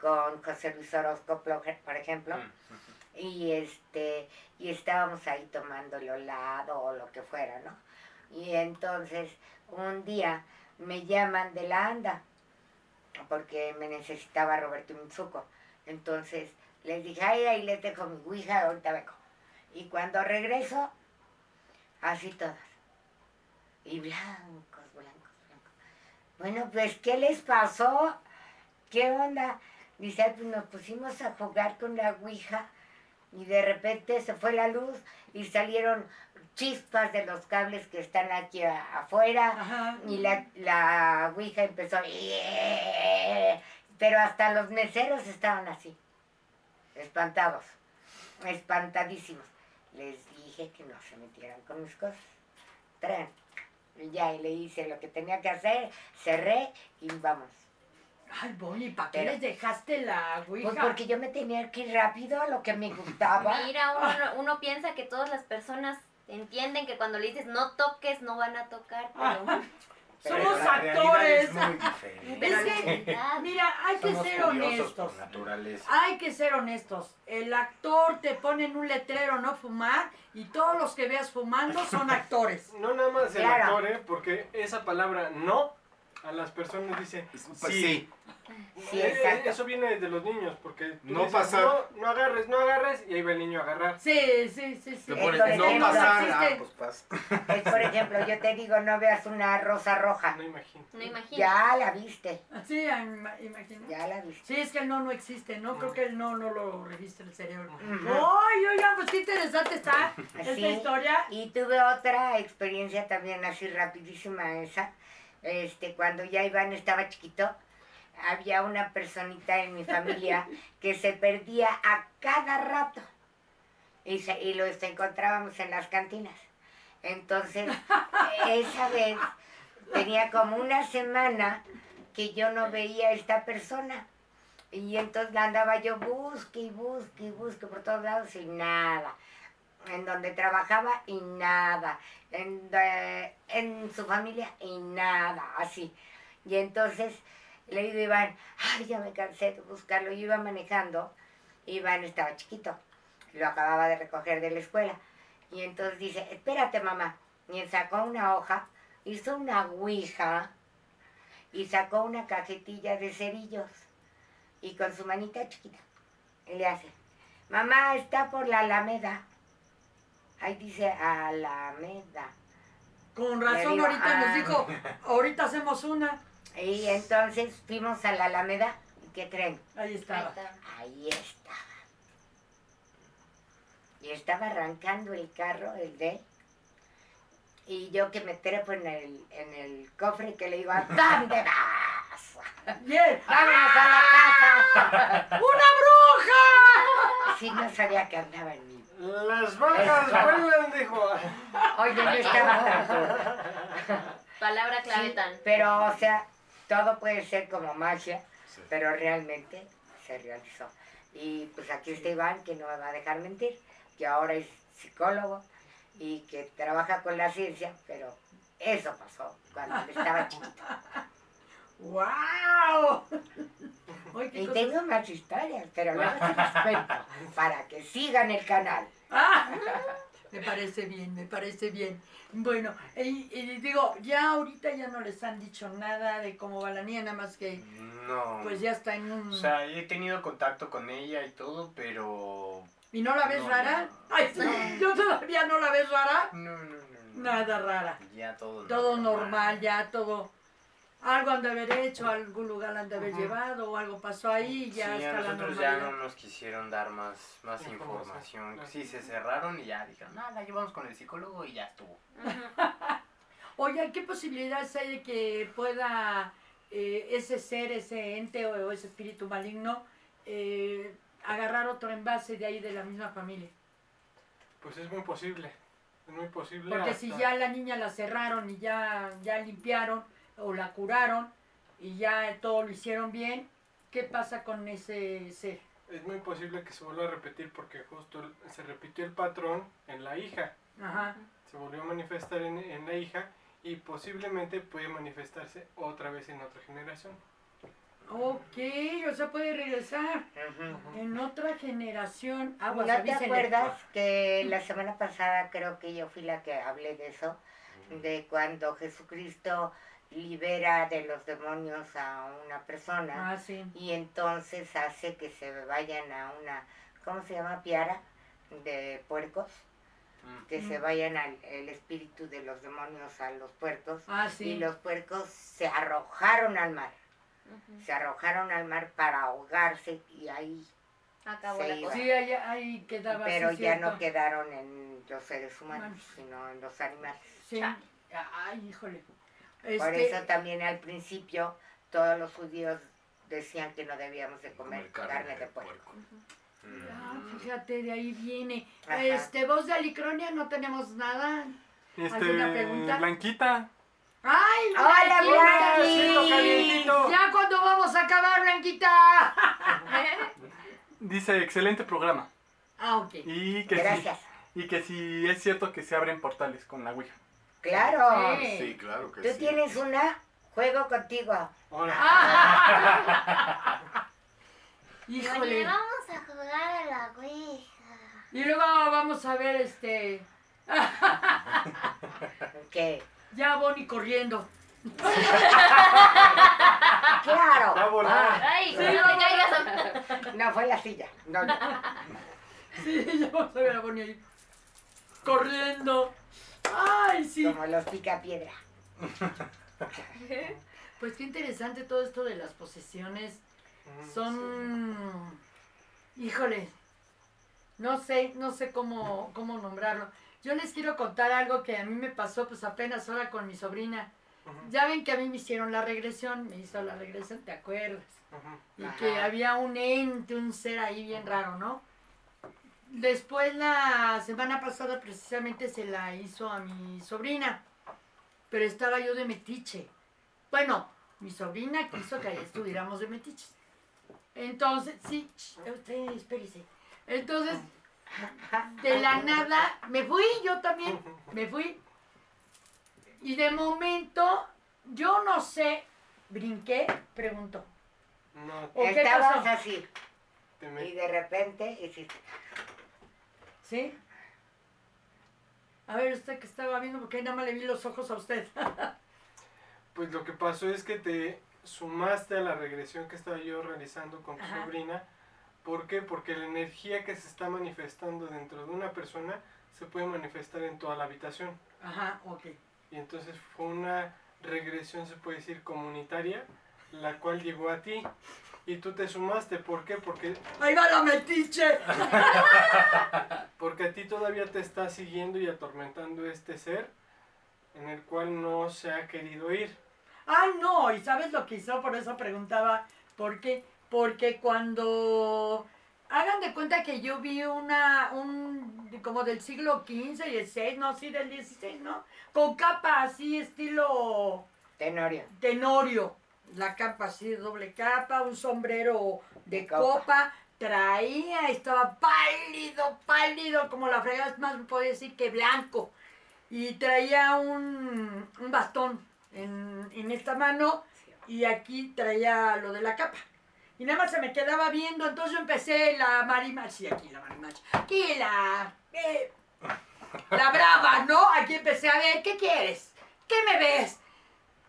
con José Luis Orozco, por ejemplo. Mm. y este y estábamos ahí tomando el helado o lo que fuera, ¿no? Y entonces un día me llaman de la anda porque me necesitaba Roberto Mitsuko. Entonces les dije, ay, ahí les dejo mi ouija, ahorita vengo. Y cuando regreso, así todas. Y blancos, blancos, blancos. Bueno, pues, ¿qué les pasó? ¿Qué onda? Dice, "Ay, pues nos pusimos a jugar con la ouija y de repente se fue la luz y salieron chispas de los cables que están aquí afuera Ajá. y la, la ouija empezó pero hasta los meseros estaban así espantados espantadísimos les dije que no se metieran con mis cosas. Tran. ya y le hice lo que tenía que hacer cerré y vamos. Ay, Bonnie, ¿para qué Pero- les dejaste la ouija? pues porque yo me tenía que ir rápido a lo que me gustaba. Mira, uno, uno piensa que todas las personas entienden que cuando le dices no toques, no van a tocar, pero, Pero Somos la actores. Es muy que- Mira, hay que ser honestos. Hay que ser honestos. El actor te pone en un letrero no fumar y todos los que veas fumando son actores. No nada más el Claro. actor, ¿eh? porque esa palabra no a las personas dice Pues sí. sí. Sí, Eh, exacto. Eso viene de los niños, porque tú No dices, pasar. No, no agarres, no agarres, y ahí va el niño a agarrar. Sí, sí, sí, sí. Pones, no ejemplo, pasar. Ah, pues pasa. Es, por ejemplo yo te digo no veas una rosa roja No imagino. no imagino. ya la viste Sí, ima- imagino. ya la viste Sí, es que el no no existe, ¿no? Creo que el no no lo reviste el cerebro. ¡Ay, oigan, pues qué interesante está esta Sí. historia! Y tuve otra experiencia también así rapidísima esa. Este, cuando ya Iván estaba chiquito, había una personita en mi familia que se perdía a cada rato. Y, se- y los encontrábamos en las cantinas. Entonces, esa vez tenía como una semana que yo no veía a esta persona. Y entonces andaba yo busque y busque y busque por todos lados y nada en donde trabajaba y nada, en, en su familia y nada, así. Y entonces le digo a Iván, ay, ya me cansé de buscarlo. Yo iba manejando, Iván estaba chiquito, lo acababa de recoger de la escuela. Y entonces dice, espérate mamá. Y él sacó una hoja, hizo una ouija y sacó una cajetilla de cerillos. Y con su manita chiquita, y le hace, mamá, está por la Alameda. Ahí dice Alameda. Con razón digo, ahorita nos ah. dijo, ahorita hacemos una. Y entonces fuimos a la Alameda. ¿Y qué creen? Ahí estaba. Ahí estaba. Y estaba arrancando el carro, el de. Y yo que me trepo en el, en el cofre que le digo, ¿a dónde vas? Bien. ¡Vámonos a la casa! ¡Una bruja! Sí, no sabía que andaba en mí. Las vacas vuelan, dijo. Oye, no estaba tan duro. Palabra clave Sí, tan. pero, o sea, todo puede ser como magia, pero realmente se realizó. Y pues aquí está Iván, que no me va a dejar mentir, que ahora es psicólogo y que trabaja con la ciencia, pero eso pasó cuando estaba chiquito. ¡Wow! Y cosas- tengo más historias, pero luego se las cuento para que sigan el canal. Ah, me parece bien, me parece bien. Bueno, y, y digo, ya ahorita ya no les han dicho nada de cómo va la niña, nada más que No. pues ya está en un... O sea, he tenido contacto con ella y todo, pero. ¿Y no la ves no, rara? no. Ay, sí, yo todavía no la ves rara. No, no, no. no. Nada rara. Ya todo Todo normal, ya todo... Algo han de haber hecho, algún lugar han de haber Ajá. llevado o algo pasó ahí y ya sí, a está la nosotros ya no nos quisieron dar más, más Información. Sí, se cerraron y ya dijeron, nada, la llevamos con el psicólogo y ya estuvo. Oye, ¿qué posibilidades hay de que pueda eh, ese ser, ese ente o, o ese espíritu maligno eh, agarrar otro envase de ahí de la misma familia? Pues es muy posible. Es muy posible. Porque si ya la niña la cerraron y ya, ya limpiaron o la curaron y ya todo lo hicieron bien, ¿qué pasa con ese ser? es muy posible que se vuelva a repetir porque justo se repitió el patrón en la hija. Ajá. Se volvió a manifestar en, en la hija y posiblemente puede manifestarse otra vez en otra generación. Ok, o sea, puede regresar en otra generación. ¿No Aguas, te acuerdas que la semana pasada creo que yo fui la que hablé de eso? De cuando Jesucristo libera de los demonios a una persona Ah, sí. y entonces hace que se vayan a una, ¿cómo se llama? Piara de puercos, Mm. que se vayan al el espíritu de los demonios a los puercos Ah, y los puercos se arrojaron al mar, se arrojaron al mar para ahogarse y ahí Acabó Se la iba. cosa. Sí, ahí, ahí quedaba pero sí, ya cierto. no quedaron en los seres humanos, sino en los animales. Sí. Ay, híjole. Por Este, eso también al principio todos los judíos decían que no debíamos de comer, carne, de puerco. ah, fíjate, de ahí viene. Ajá. Este, voz de Alicronia, no tenemos nada. Este, ¿Alguna pregunta? Blanquita. ¡Ay, ¡Hola, Blanquita! ¿Ya cuándo vamos a acabar, Blanquita? Dice, excelente programa. Ah, ok. Y que, Gracias. sí, y que sí es cierto que se abren portales con la Ouija. Claro. Sí. Sí, claro que Tú sí. tienes una, juego contigo. Ahora, Ah. Híjole. vamos a jugar a la Ouija. Y luego vamos a ver, este, Que, ya Bonnie corriendo. claro. va a volar. Ay, Sí, no no, te caigas. No fue la silla. No, no. Sí, ya vamos a ver a Bonnie ahí. Corriendo. Ay, sí. Como los pica piedra. Pues qué interesante todo esto de las posesiones. Ujú, Son. Híjole. No sé, no sé cómo, cómo nombrarlo. Yo les quiero contar algo que a mí me pasó pues apenas ahora con mi sobrina. Ya ven que a mí me hicieron la regresión, me hizo la regresión, ¿te acuerdas? Y Ajá. que había un ente, un ser ahí bien raro, ¿no? Después la semana pasada precisamente se la hizo a mi sobrina, pero estaba yo de metiche. Bueno, mi sobrina quiso que ahí estuviéramos de metiches. Entonces, sí, usted espérese. Entonces, de la nada, me fui yo también, me fui. Y de momento, yo no sé, brinqué, preguntó. No, ¿O qué Estabas pasó? así. Y de repente hiciste. ¿Sí? A ver, usted que estaba viendo, porque ahí nada más le vi los ojos a usted. Pues lo que pasó es que te sumaste a la regresión que estaba yo realizando con tu Ajá. sobrina. ¿Por qué? Porque la energía que se está manifestando dentro de una persona se puede manifestar en toda la habitación. Ajá, ok. Y entonces fue una regresión, se puede decir, comunitaria, la cual llegó a ti. Y tú te sumaste. ¿Por qué? Porque, ¡Ahí va la metiche! porque a ti todavía te está siguiendo y atormentando este ser en el cual no se ha querido ir. Ah, no, ¿y sabes lo que hizo? Por eso preguntaba, ¿por qué? Porque cuando... Hagan de cuenta que yo vi una, un, como del siglo XV y XVI, no, sí, del XVI, ¿no? Con capa así, estilo... Tenorio. tenorio, la capa así de doble capa, un sombrero de copa. copa. traía, estaba pálido, pálido, como la fregada, es más, puedo decir que blanco. Y traía un, un bastón en, en esta mano y aquí traía lo de la capa. Y nada más se me quedaba viendo, entonces yo empecé la marimacha, sí, aquí la marimacha, aquí la... eh, la brava, ¿no? Aquí empecé a ver, ¿qué quieres? ¿Qué me ves?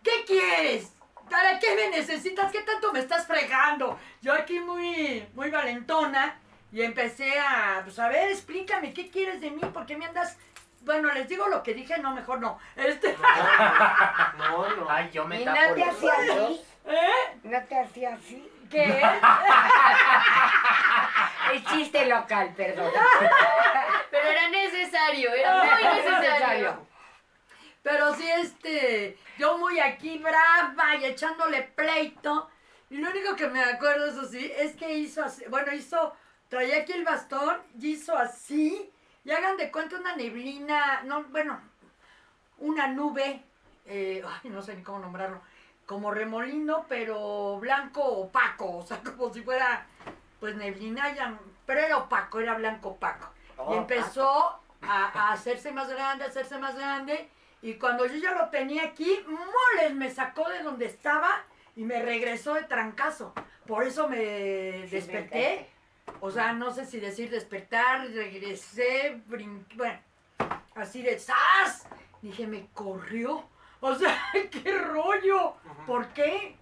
¿Qué quieres? ¿Para qué me necesitas? ¿Qué tanto me estás fregando? Yo aquí muy, muy valentona y empecé a, pues a ver, explícame, ¿qué quieres de mí? ¿Por qué me andas? Bueno, les digo lo que dije, no, mejor no. Este, No, no. Ay, yo me Y tapo no te los hacía así. ¿eh? No te hacía así. ¿Qué? El chiste local, perdón. Pero era necesario, era muy necesario. Pero sí, este, yo muy aquí brava y echándole pleito. Y lo único que me acuerdo, eso sí, es que hizo así, bueno, hizo, traía aquí el bastón y hizo así. Y hagan de cuenta una neblina, no, bueno, una nube, eh, ay, no sé ni cómo nombrarlo, como remolino, pero blanco opaco, o sea, como si fuera, pues neblina ya, pero era opaco, era blanco opaco. Oh, y empezó a, a hacerse más grande, a hacerse más grande. Y cuando yo ya lo tenía aquí, moles, me sacó de donde estaba y me regresó de trancazo. Por eso me Sí, desperté. O sea, no sé si decir despertar, regresé, brinqué, bueno, así de ¡zas! Dije, me corrió. O sea, qué rollo. ¿Por qué?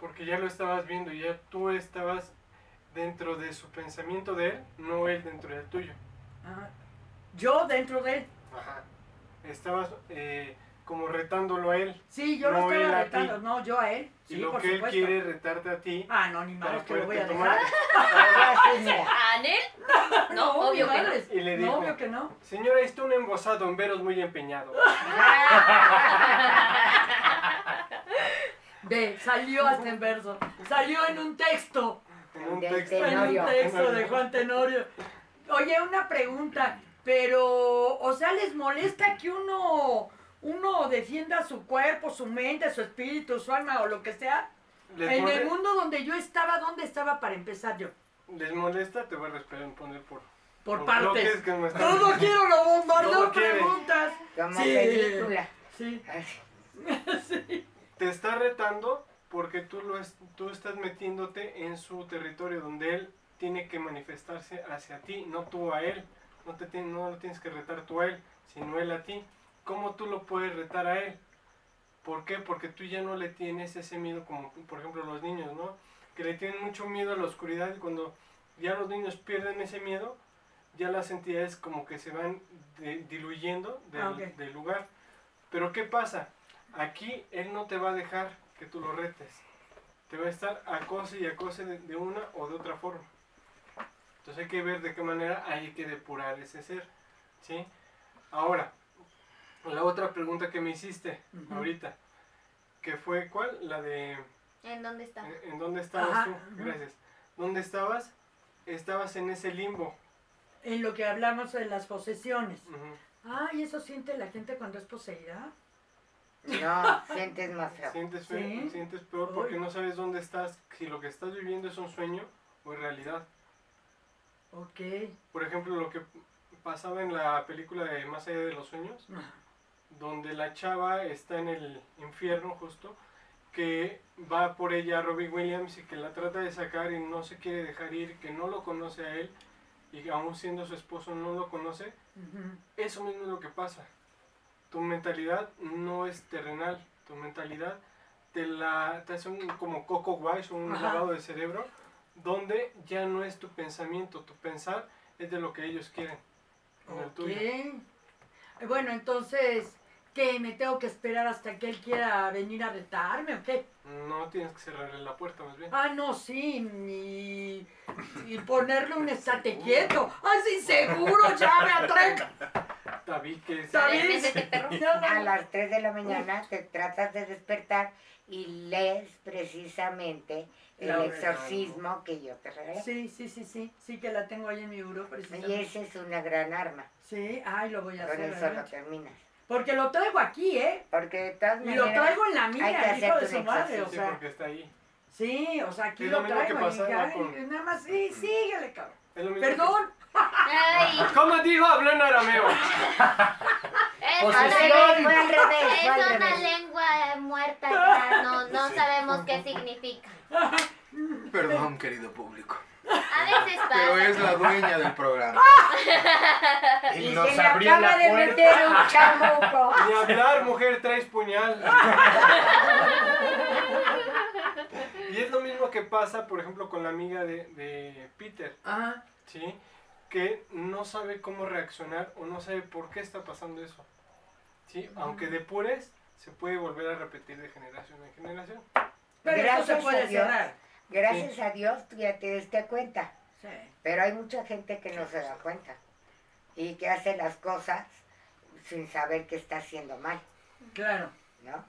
Porque ya lo estabas viendo, ya tú estabas dentro de su pensamiento de él, no él dentro del tuyo. Ah, yo dentro de él. Ajá. Estabas eh, como retándolo a él. Sí, yo No lo él estaba a retando. No, yo a él. y Sí, lo por que supuesto. él quiere retarte a ti. Ah, no, ni madres que lo voy a dejar. mira. ¿Anel? No, obvio que no. Y le No, dijo- obvio que no. Señora, está un embosado en veros muy empeñado. Ve, salió hasta en verso. Salió en un texto. En un texto. En un texto de Juan Tenorio. Oye, una pregunta. Pero, o sea, ¿les molesta que uno, uno defienda su cuerpo, su mente, su espíritu, su alma o lo que sea? ¿Les, En el mundo donde yo estaba, ¿dónde estaba para empezar yo? ¿Les molesta? Te voy a responder por, Por partes. que me están Todo quiero, lo bombardeo Todo preguntas. Como Sí. película. Sí, sí. Te está retando porque tú, lo es- tú estás metiéndote en su territorio donde él tiene que manifestarse hacia ti, no tú a él. No, te no lo tienes que retar tú a él, sino él a ti. ¿Cómo tú lo puedes retar a él? ¿Por qué? Porque tú ya no le tienes ese miedo como por ejemplo los niños, ¿no? Que le tienen mucho miedo a la oscuridad y cuando ya los niños pierden ese miedo, ya las entidades como que se van de- diluyendo del, Ah, del lugar. Pero ¿qué pasa? Aquí él no te va a dejar que tú lo retes. Te va a estar acose y acose de, de una o de otra forma. Entonces hay que ver de qué manera hay que depurar ese ser. ¿Sí? Ahora, la otra pregunta que me hiciste ahorita, que fue ¿cuál? La de ¿En dónde está? ¿en, en dónde estabas Ajá, tú? Gracias. ¿Dónde estabas? Estabas en ese limbo. En lo que hablamos de las posesiones. Ay, ¿eso siente la gente cuando es poseída? No, sientes más feo. Sientes, fe- Sí. sientes peor porque Uy. no sabes dónde estás, si lo que estás viviendo es un sueño o es realidad. Ok. Por ejemplo, lo que pasaba en la película de Más allá de los sueños, donde la chava está en el infierno justo, que va por ella Robbie Williams y que la trata de sacar y no se quiere dejar ir, que no lo conoce a él y aún siendo su esposo no lo conoce, eso mismo es lo que pasa. Tu mentalidad no es terrenal, tu mentalidad te la te hace un como coco wash o un Ajá. lavado de cerebro donde ya no es tu pensamiento, tu pensar es de lo que ellos quieren. en el Ok. tuyo. Eh, Bueno, entonces, ¿qué? ¿Me tengo que esperar hasta que él quiera venir a retarme o qué? No tienes que cerrarle la puerta más bien. Ah, no, sí, y, y ponerle un estate quieto. ¡Ah, sí, seguro! ¡Ya me atraigo! Tabiques. No, A las 3 de la mañana te tratas de despertar y lees precisamente el La- exorcismo que yo te regalé. Sí, sí, sí, sí, sí que la tengo ahí en mi buró, Y precisamente. esa es una gran arma. Sí, ay, lo voy a Con hacer. eso lo terminas. Porque lo traigo aquí, ¿eh? Porque de todas Y lo maneras, traigo en la hay que mía, hijo hacerte de su madre, o exorcismo. Sí, sea. porque está ahí. Sí, o sea, aquí Es lo lo traigo. y pasaba ya, con- y nada más, sí, síguele, cabrón. Perdón. Ay, que- ¿Cómo dijo? Habló en arameo. es una, revés, fue al revés, fue al revés. Muerta ya, no, no Sí. sabemos qué significa. Perdón, querido público. A veces Pero es la dueña del programa. Y, Y nos se le abrió acaba la de puerta. meter un chamuco. Ni hablar, mujer, traes puñal. y es lo mismo que pasa, por ejemplo, con la amiga de, de Peter, Ajá. ¿sí? Que no sabe cómo reaccionar o no sabe por qué está pasando eso. ¿Sí? Aunque depures, se puede volver a repetir de generación en generación. Pero eso Gracias se a puede Dios. cerrar. Gracias a Dios tú ya te diste cuenta. Sí. Pero hay mucha gente que no se da cuenta. Y que hace las cosas sin saber que está haciendo mal, Claro, ¿no?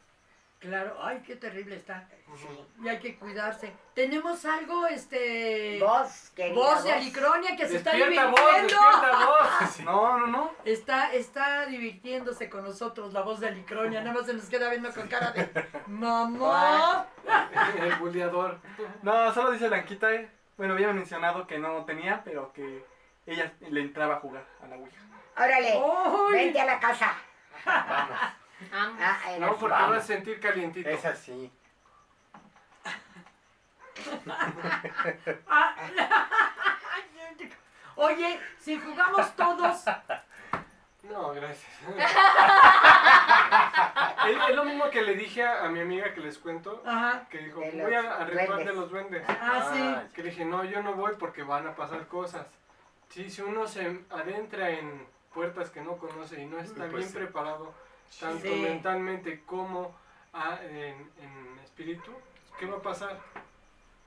Claro. Ay, qué terrible está. Y hay que cuidarse. Tenemos algo, este... Vos, querida Voz de. Alicronia que se está divirtiendo. despierta vos. No, no, no. Está, está divirtiéndose con nosotros la voz de Alicronia. Nada más se nos queda viendo con cara de mamá. El bulleador. No, solo dice Blanquita, ¿eh? Bueno, había mencionado que no tenía, pero que ella le entraba a jugar a la Ouija. Órale, ¡Uy! vente a la casa. Vamos. Vamos. Ah, era No, porque Vamos. vas a sentir calientito. Es así. Ah, Oye, si jugamos todos, No, gracias. es, es lo mismo que le dije a, a mi amiga que les cuento, ajá, que dijo, De voy a, a ritual de los duendes. ah, sí. Que le dije, no, yo no voy porque van a pasar cosas. Sí, si uno se adentra en puertas que no conoce y no está Pues bien sí. preparado, tanto Sí. mentalmente como ah, en, en espíritu, ¿qué va a pasar?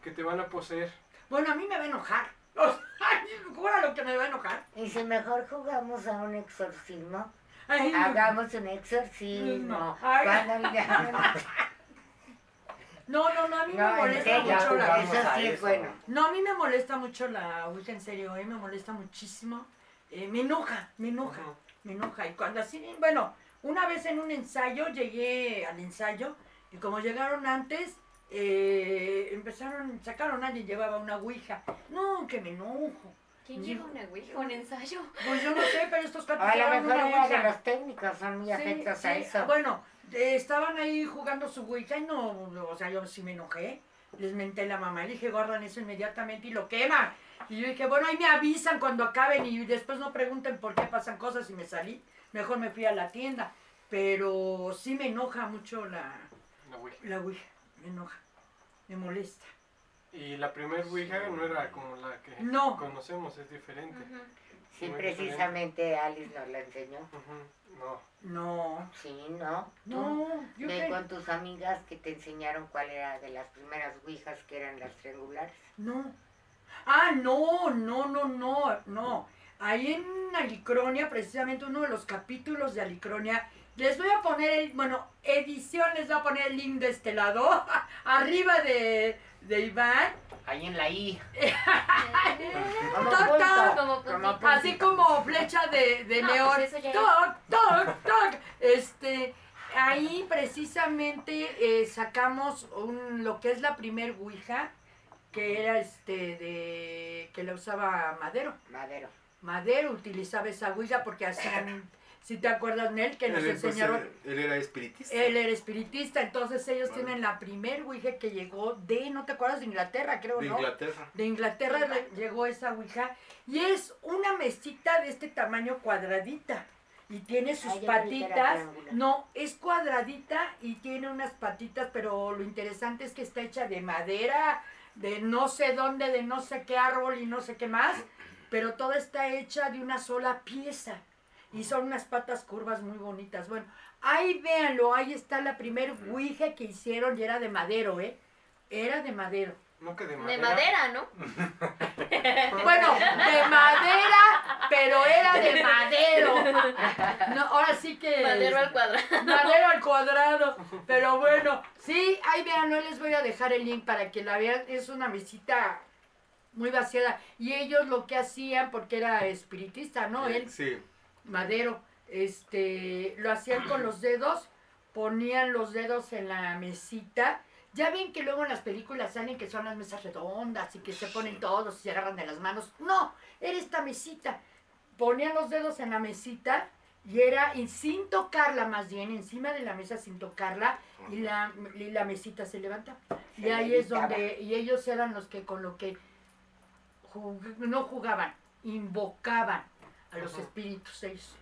Que te van a poseer. Bueno, a mí me va a enojar. Jura lo que me va a enojar. Y si mejor jugamos a un exorcismo, Ay, hagamos un exorcismo. No. No, no, no, a mí me No, molesta mucho la eso sí es bueno. No, a mí me molesta mucho la Ouija, en serio, eh, me molesta muchísimo. Eh, me enoja, me enoja, Ujú. me enoja. Y cuando así, bueno, una vez en un ensayo, llegué al ensayo, y como llegaron antes, eh, empezaron, sacaron a alguien, llevaba una Ouija. No, que me enojo. ¿Quién lleva una Ouija? ¿Un ensayo? Pues yo no sé, pero estos cuates A lo mejor una de Ouija. los técnicos, son muy Sí, afectos a sí, eso. Bueno, eh, estaban ahí jugando su Ouija y no, o sea, yo sí me enojé. Les menté la mamá y le dije, guardan eso inmediatamente y lo queman. Y yo dije, bueno, ahí me avisan cuando acaben y después no pregunten por qué pasan cosas y me salí. Mejor me fui a la tienda. Pero sí me enoja mucho la, La Ouija. la Ouija. Me enoja. Me molesta. Y la primer Ouija no era como la que No. conocemos, es diferente. Ujú. Sí, muy precisamente Alice nos la enseñó. No. No. Sí, ¿no? No. Yo Ve qué- con tus amigas que te enseñaron cuál era de las primeras ouijas que eran las triangulares. No. Ah, no, no, no, no, no. Ahí en Alicronia, precisamente uno de los capítulos de Alicronia, les voy a poner el, bueno, edición, les voy a poner el link de este lado, arriba de, de Iván, Ahí en la I. Como Toc, toc, como así como flecha de, de No, león. pues Toc, toc, toc. Este, ahí precisamente eh, sacamos un, lo que es la primer Ouija, que era este de que la usaba Madero. Madero. Madero utilizaba esa Ouija porque hacían, si te acuerdas, Nel, que nos Él, pues, enseñaron. él- él era espiritista. Él era espiritista, entonces ellos Vale. tienen la primer Ouija que llegó de, ¿no te acuerdas? De Inglaterra, creo, de ¿no? Inglaterra. De Inglaterra le- llegó esa Ouija y es una mesita de este tamaño cuadradita y tiene sus Ah, patitas. No, es cuadradita y tiene unas patitas, pero lo interesante es que está hecha de madera, de no sé dónde, de no sé qué árbol y no sé qué más, pero toda está hecha de una sola pieza y son unas patas curvas muy bonitas. Bueno, ahí véanlo, ahí está la primer Ouija que hicieron y era de madero, ¿eh? Era de madero. No que de De madera. madera, ¿no? Bueno, de madera, pero era de madero. No, ahora sí que. Madero al cuadrado. Madero al cuadrado. Pero bueno, sí, ahí vean, no les voy a dejar el link para que la vean. Es una mesita muy vaciada. Y ellos lo que hacían, porque era espiritista, ¿no? Él, Sí. Madero, este, lo hacían con los dedos, ponían los dedos en la mesita. Ya ven que luego en las películas salen que son las mesas redondas y que se ponen todos y se agarran de las manos. No, era esta mesita. Ponían los dedos en la mesita y era y sin tocarla más bien, encima de la mesa sin tocarla y la, y la mesita se levanta. Y ahí es donde, y ellos eran los que con lo que jug- no jugaban, invocaban a los espíritus ellos.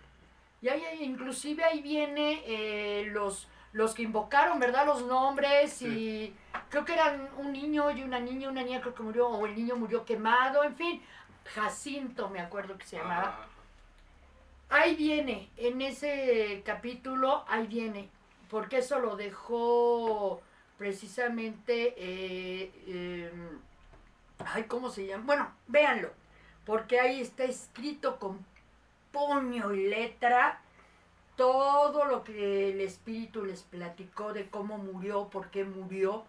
Y ahí inclusive ahí viene eh, los, los que invocaron, ¿verdad? Los nombres y creo que eran un niño y una niña, una niña creo que murió, o el niño murió quemado, en fin. Jacinto me acuerdo que se llamaba. Ah, Ahí viene, en ese capítulo, ahí viene, porque eso lo dejó precisamente, eh, em, ay, ¿cómo se llama? Bueno, véanlo, porque ahí está escrito con puño y letra todo lo que el espíritu les platicó de cómo murió, por qué murió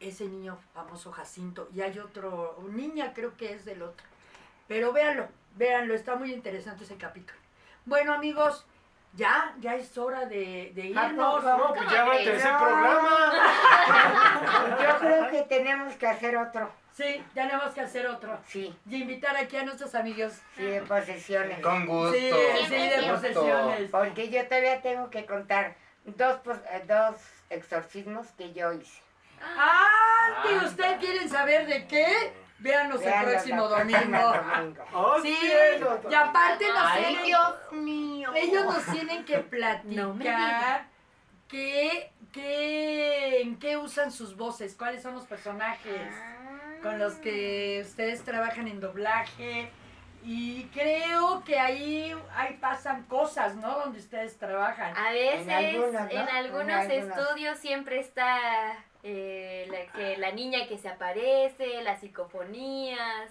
ese niño famoso Jacinto. Y hay otro, niña creo que es del otro. Pero véanlo, véanlo, está muy interesante ese capítulo. Bueno amigos, ya, ya es hora de, de ¿A irnos. poco? No, pues ya va el tercer No. programa. Yo creo que tenemos que hacer otro. Sí, tenemos que hacer otro. Sí, Y invitar aquí a nuestros amigos. sí, de posesiones. Con gusto. Sí, sí, de Gusto. posesiones. Porque yo todavía tengo que contar dos, eh, dos exorcismos que yo hice. ¡Ah! ¿Y Anda. ustedes quieren saber de qué? Véanos el próximo domingo. domingo. Oh, Sí, y aparte nos Ay, tienen, Dios mío. ellos nos tienen que No platicar qué, qué, en qué usan sus voces, cuáles son los personajes con los que ustedes trabajan en doblaje. Y creo que ahí, ahí pasan cosas, ¿no? Donde ustedes trabajan. A veces, En algunos, ¿no? en algunos En algunos. estudios siempre está eh, la, que la niña que se aparece, las psicofonías.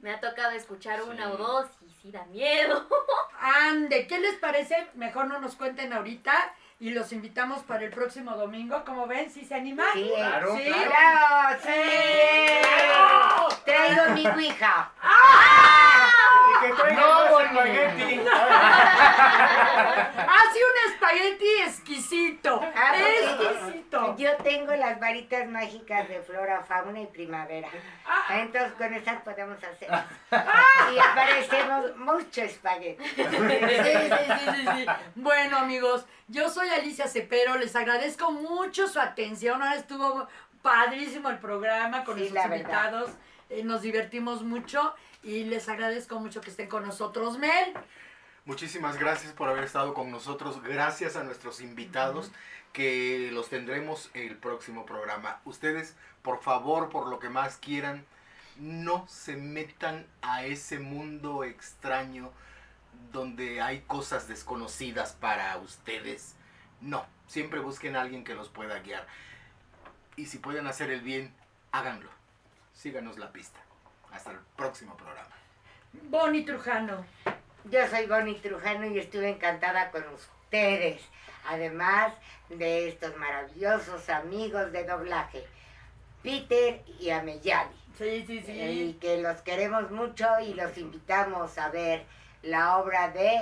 Me ha tocado escuchar una o dos y sí da miedo. Ande, ¿qué les parece? Mejor no nos cuenten ahorita y los invitamos para el próximo domingo. ¿Cómo ven? ¿Sí se animan? Sí, Claro, Sí. claro. ¡Sí! Traigo mi ouija. Y que traigan No, más espagueti. Hace un espagueti exquisito. Ah, porque exquisito. Yo tengo las varitas mágicas de flora, fauna y primavera. Ah. Entonces con esas podemos hacer. Y aparecemos mucho espagueti. Sí, sí, sí, sí, sí. Bueno, amigos, yo soy Alicia Cepero. Les agradezco mucho su atención. Ahora estuvo padrísimo el programa con Sí, verdad. invitados. Eh, nos divertimos mucho y les agradezco mucho que estén con nosotros. Mel. Muchísimas gracias por haber estado con nosotros. Gracias a nuestros invitados que los tendremos en el próximo programa. Ustedes, por favor, por lo que más quieran, no se metan a ese mundo extraño donde hay cosas desconocidas para ustedes. No, siempre busquen a alguien que los pueda guiar. Y si pueden hacer el bien, háganlo. Síganos la pista. Hasta el próximo programa. Bonnie Trujano. Yo soy Bonnie Trujano y estuve encantada con ustedes. Además de estos maravillosos amigos de doblaje, Peter y Ameyali. Sí, sí, Y sí. que los queremos mucho y los invitamos a ver la obra de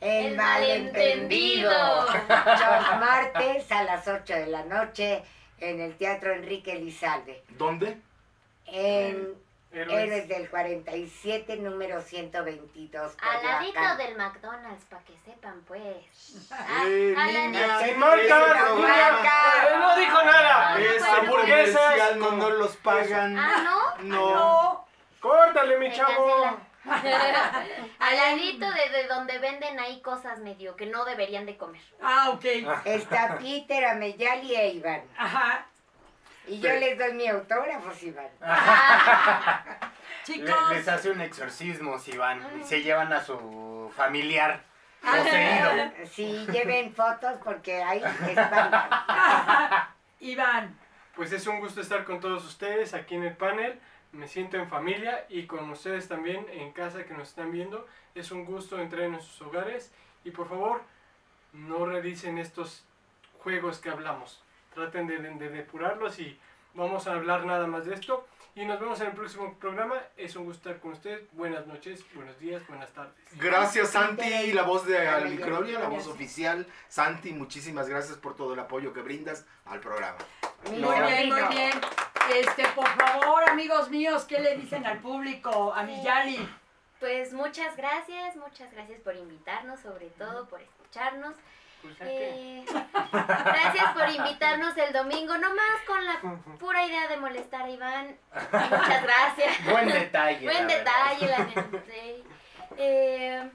El, El Malentendido. Malentendido. Los martes a las 8 de la noche en el Teatro Enrique Lizalde. ¿Dónde? En Héroes. Héroes del 47, número 122. Al ladito del McDonald's, para que sepan, pues. Eh, al niña, ladito. Sin marcas, niña. Eh, No dijo nada. Ah, bueno. Hamburguesas. no nos los pagan. Ah, ¿no? No. No. Córtale, mi chavo. Al ladito de, de donde venden ahí cosas medio que no deberían de comer. Ah, ok. Está Peter, Ameyali e Iván. Ajá. Y yo les doy mi autógrafo, si van. Chicos. Le- les hace un exorcismo si van y se llevan a su familiar Ah. poseído. Sí, lleven fotos porque ahí espantan. Iván. Pues es un gusto estar con todos ustedes aquí en el panel. Me siento en familia y con ustedes también en casa que nos están viendo. Es un gusto entrar en sus hogares y por favor no revisen estos juegos que hablamos. Traten de, de- de depurarlos y vamos a hablar nada más de esto. Y nos vemos en el próximo programa. Es un gusto estar con ustedes. Buenas noches, buenos días, buenas tardes. Gracias Santi, la voz de Dale, Alimicronia, la voz oficial. Santi, muchísimas gracias por todo el apoyo que brindas al programa. Muy bien, muy bien. Este, por favor, amigos míos, ¿qué le dicen al público? A mi Yali. Pues muchas gracias, muchas gracias por invitarnos, sobre todo por escucharnos. Eh, gracias por invitarnos el domingo, nomás con la pura idea de molestar a Iván. Muchas gracias. Buen detalle. Buen la verdad. detalle, la. Eh,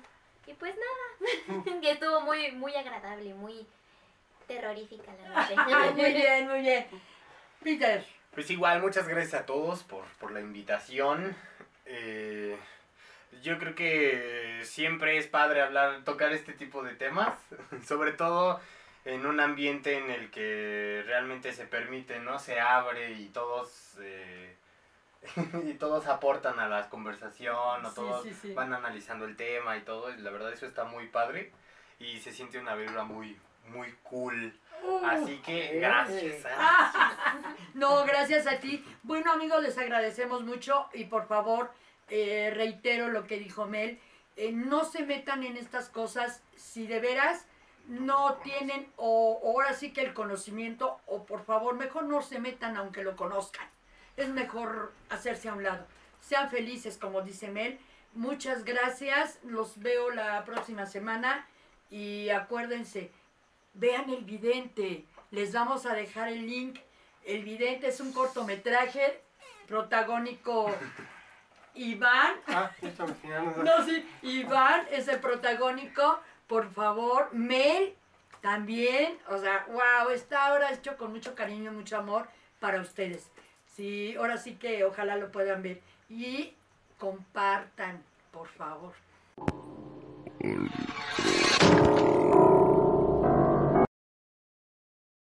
y pues nada, que estuvo muy, muy agradable, muy terrorífica la noche. Muy bien, muy bien. Peter. Pues igual, muchas gracias a todos por, por la invitación. Eh, yo creo que siempre es padre hablar, tocar este tipo de temas, sobre todo en un ambiente en el que realmente se permite, ¿no? Se abre y todos eh, y todos aportan a la conversación o Sí, todos sí, sí. van analizando el tema y todo. Y la verdad eso está muy padre y se siente una vibra muy muy cool. Uh, Así que gracias. ¿eh? No, gracias a ti. Bueno, amigos, les agradecemos mucho y por favor, eh, reitero lo que dijo Mel. eh, no se metan en estas cosas si de veras no tienen o, o ahora sí que el conocimiento o por favor mejor no se metan aunque lo conozcan. Es mejor hacerse a un lado. Sean felices como dice Mel. Muchas gracias. Los veo la próxima semana y acuérdense, vean el vidente. Les vamos a dejar el link. El vidente es un cortometraje protagónico Iván. Ah. No, sí, Iván es el protagónico, por favor. Mel también, o sea, wow, está ahora hecho con mucho cariño y mucho amor para ustedes. Sí, ahora sí que ojalá lo puedan ver. Y compartan, por favor.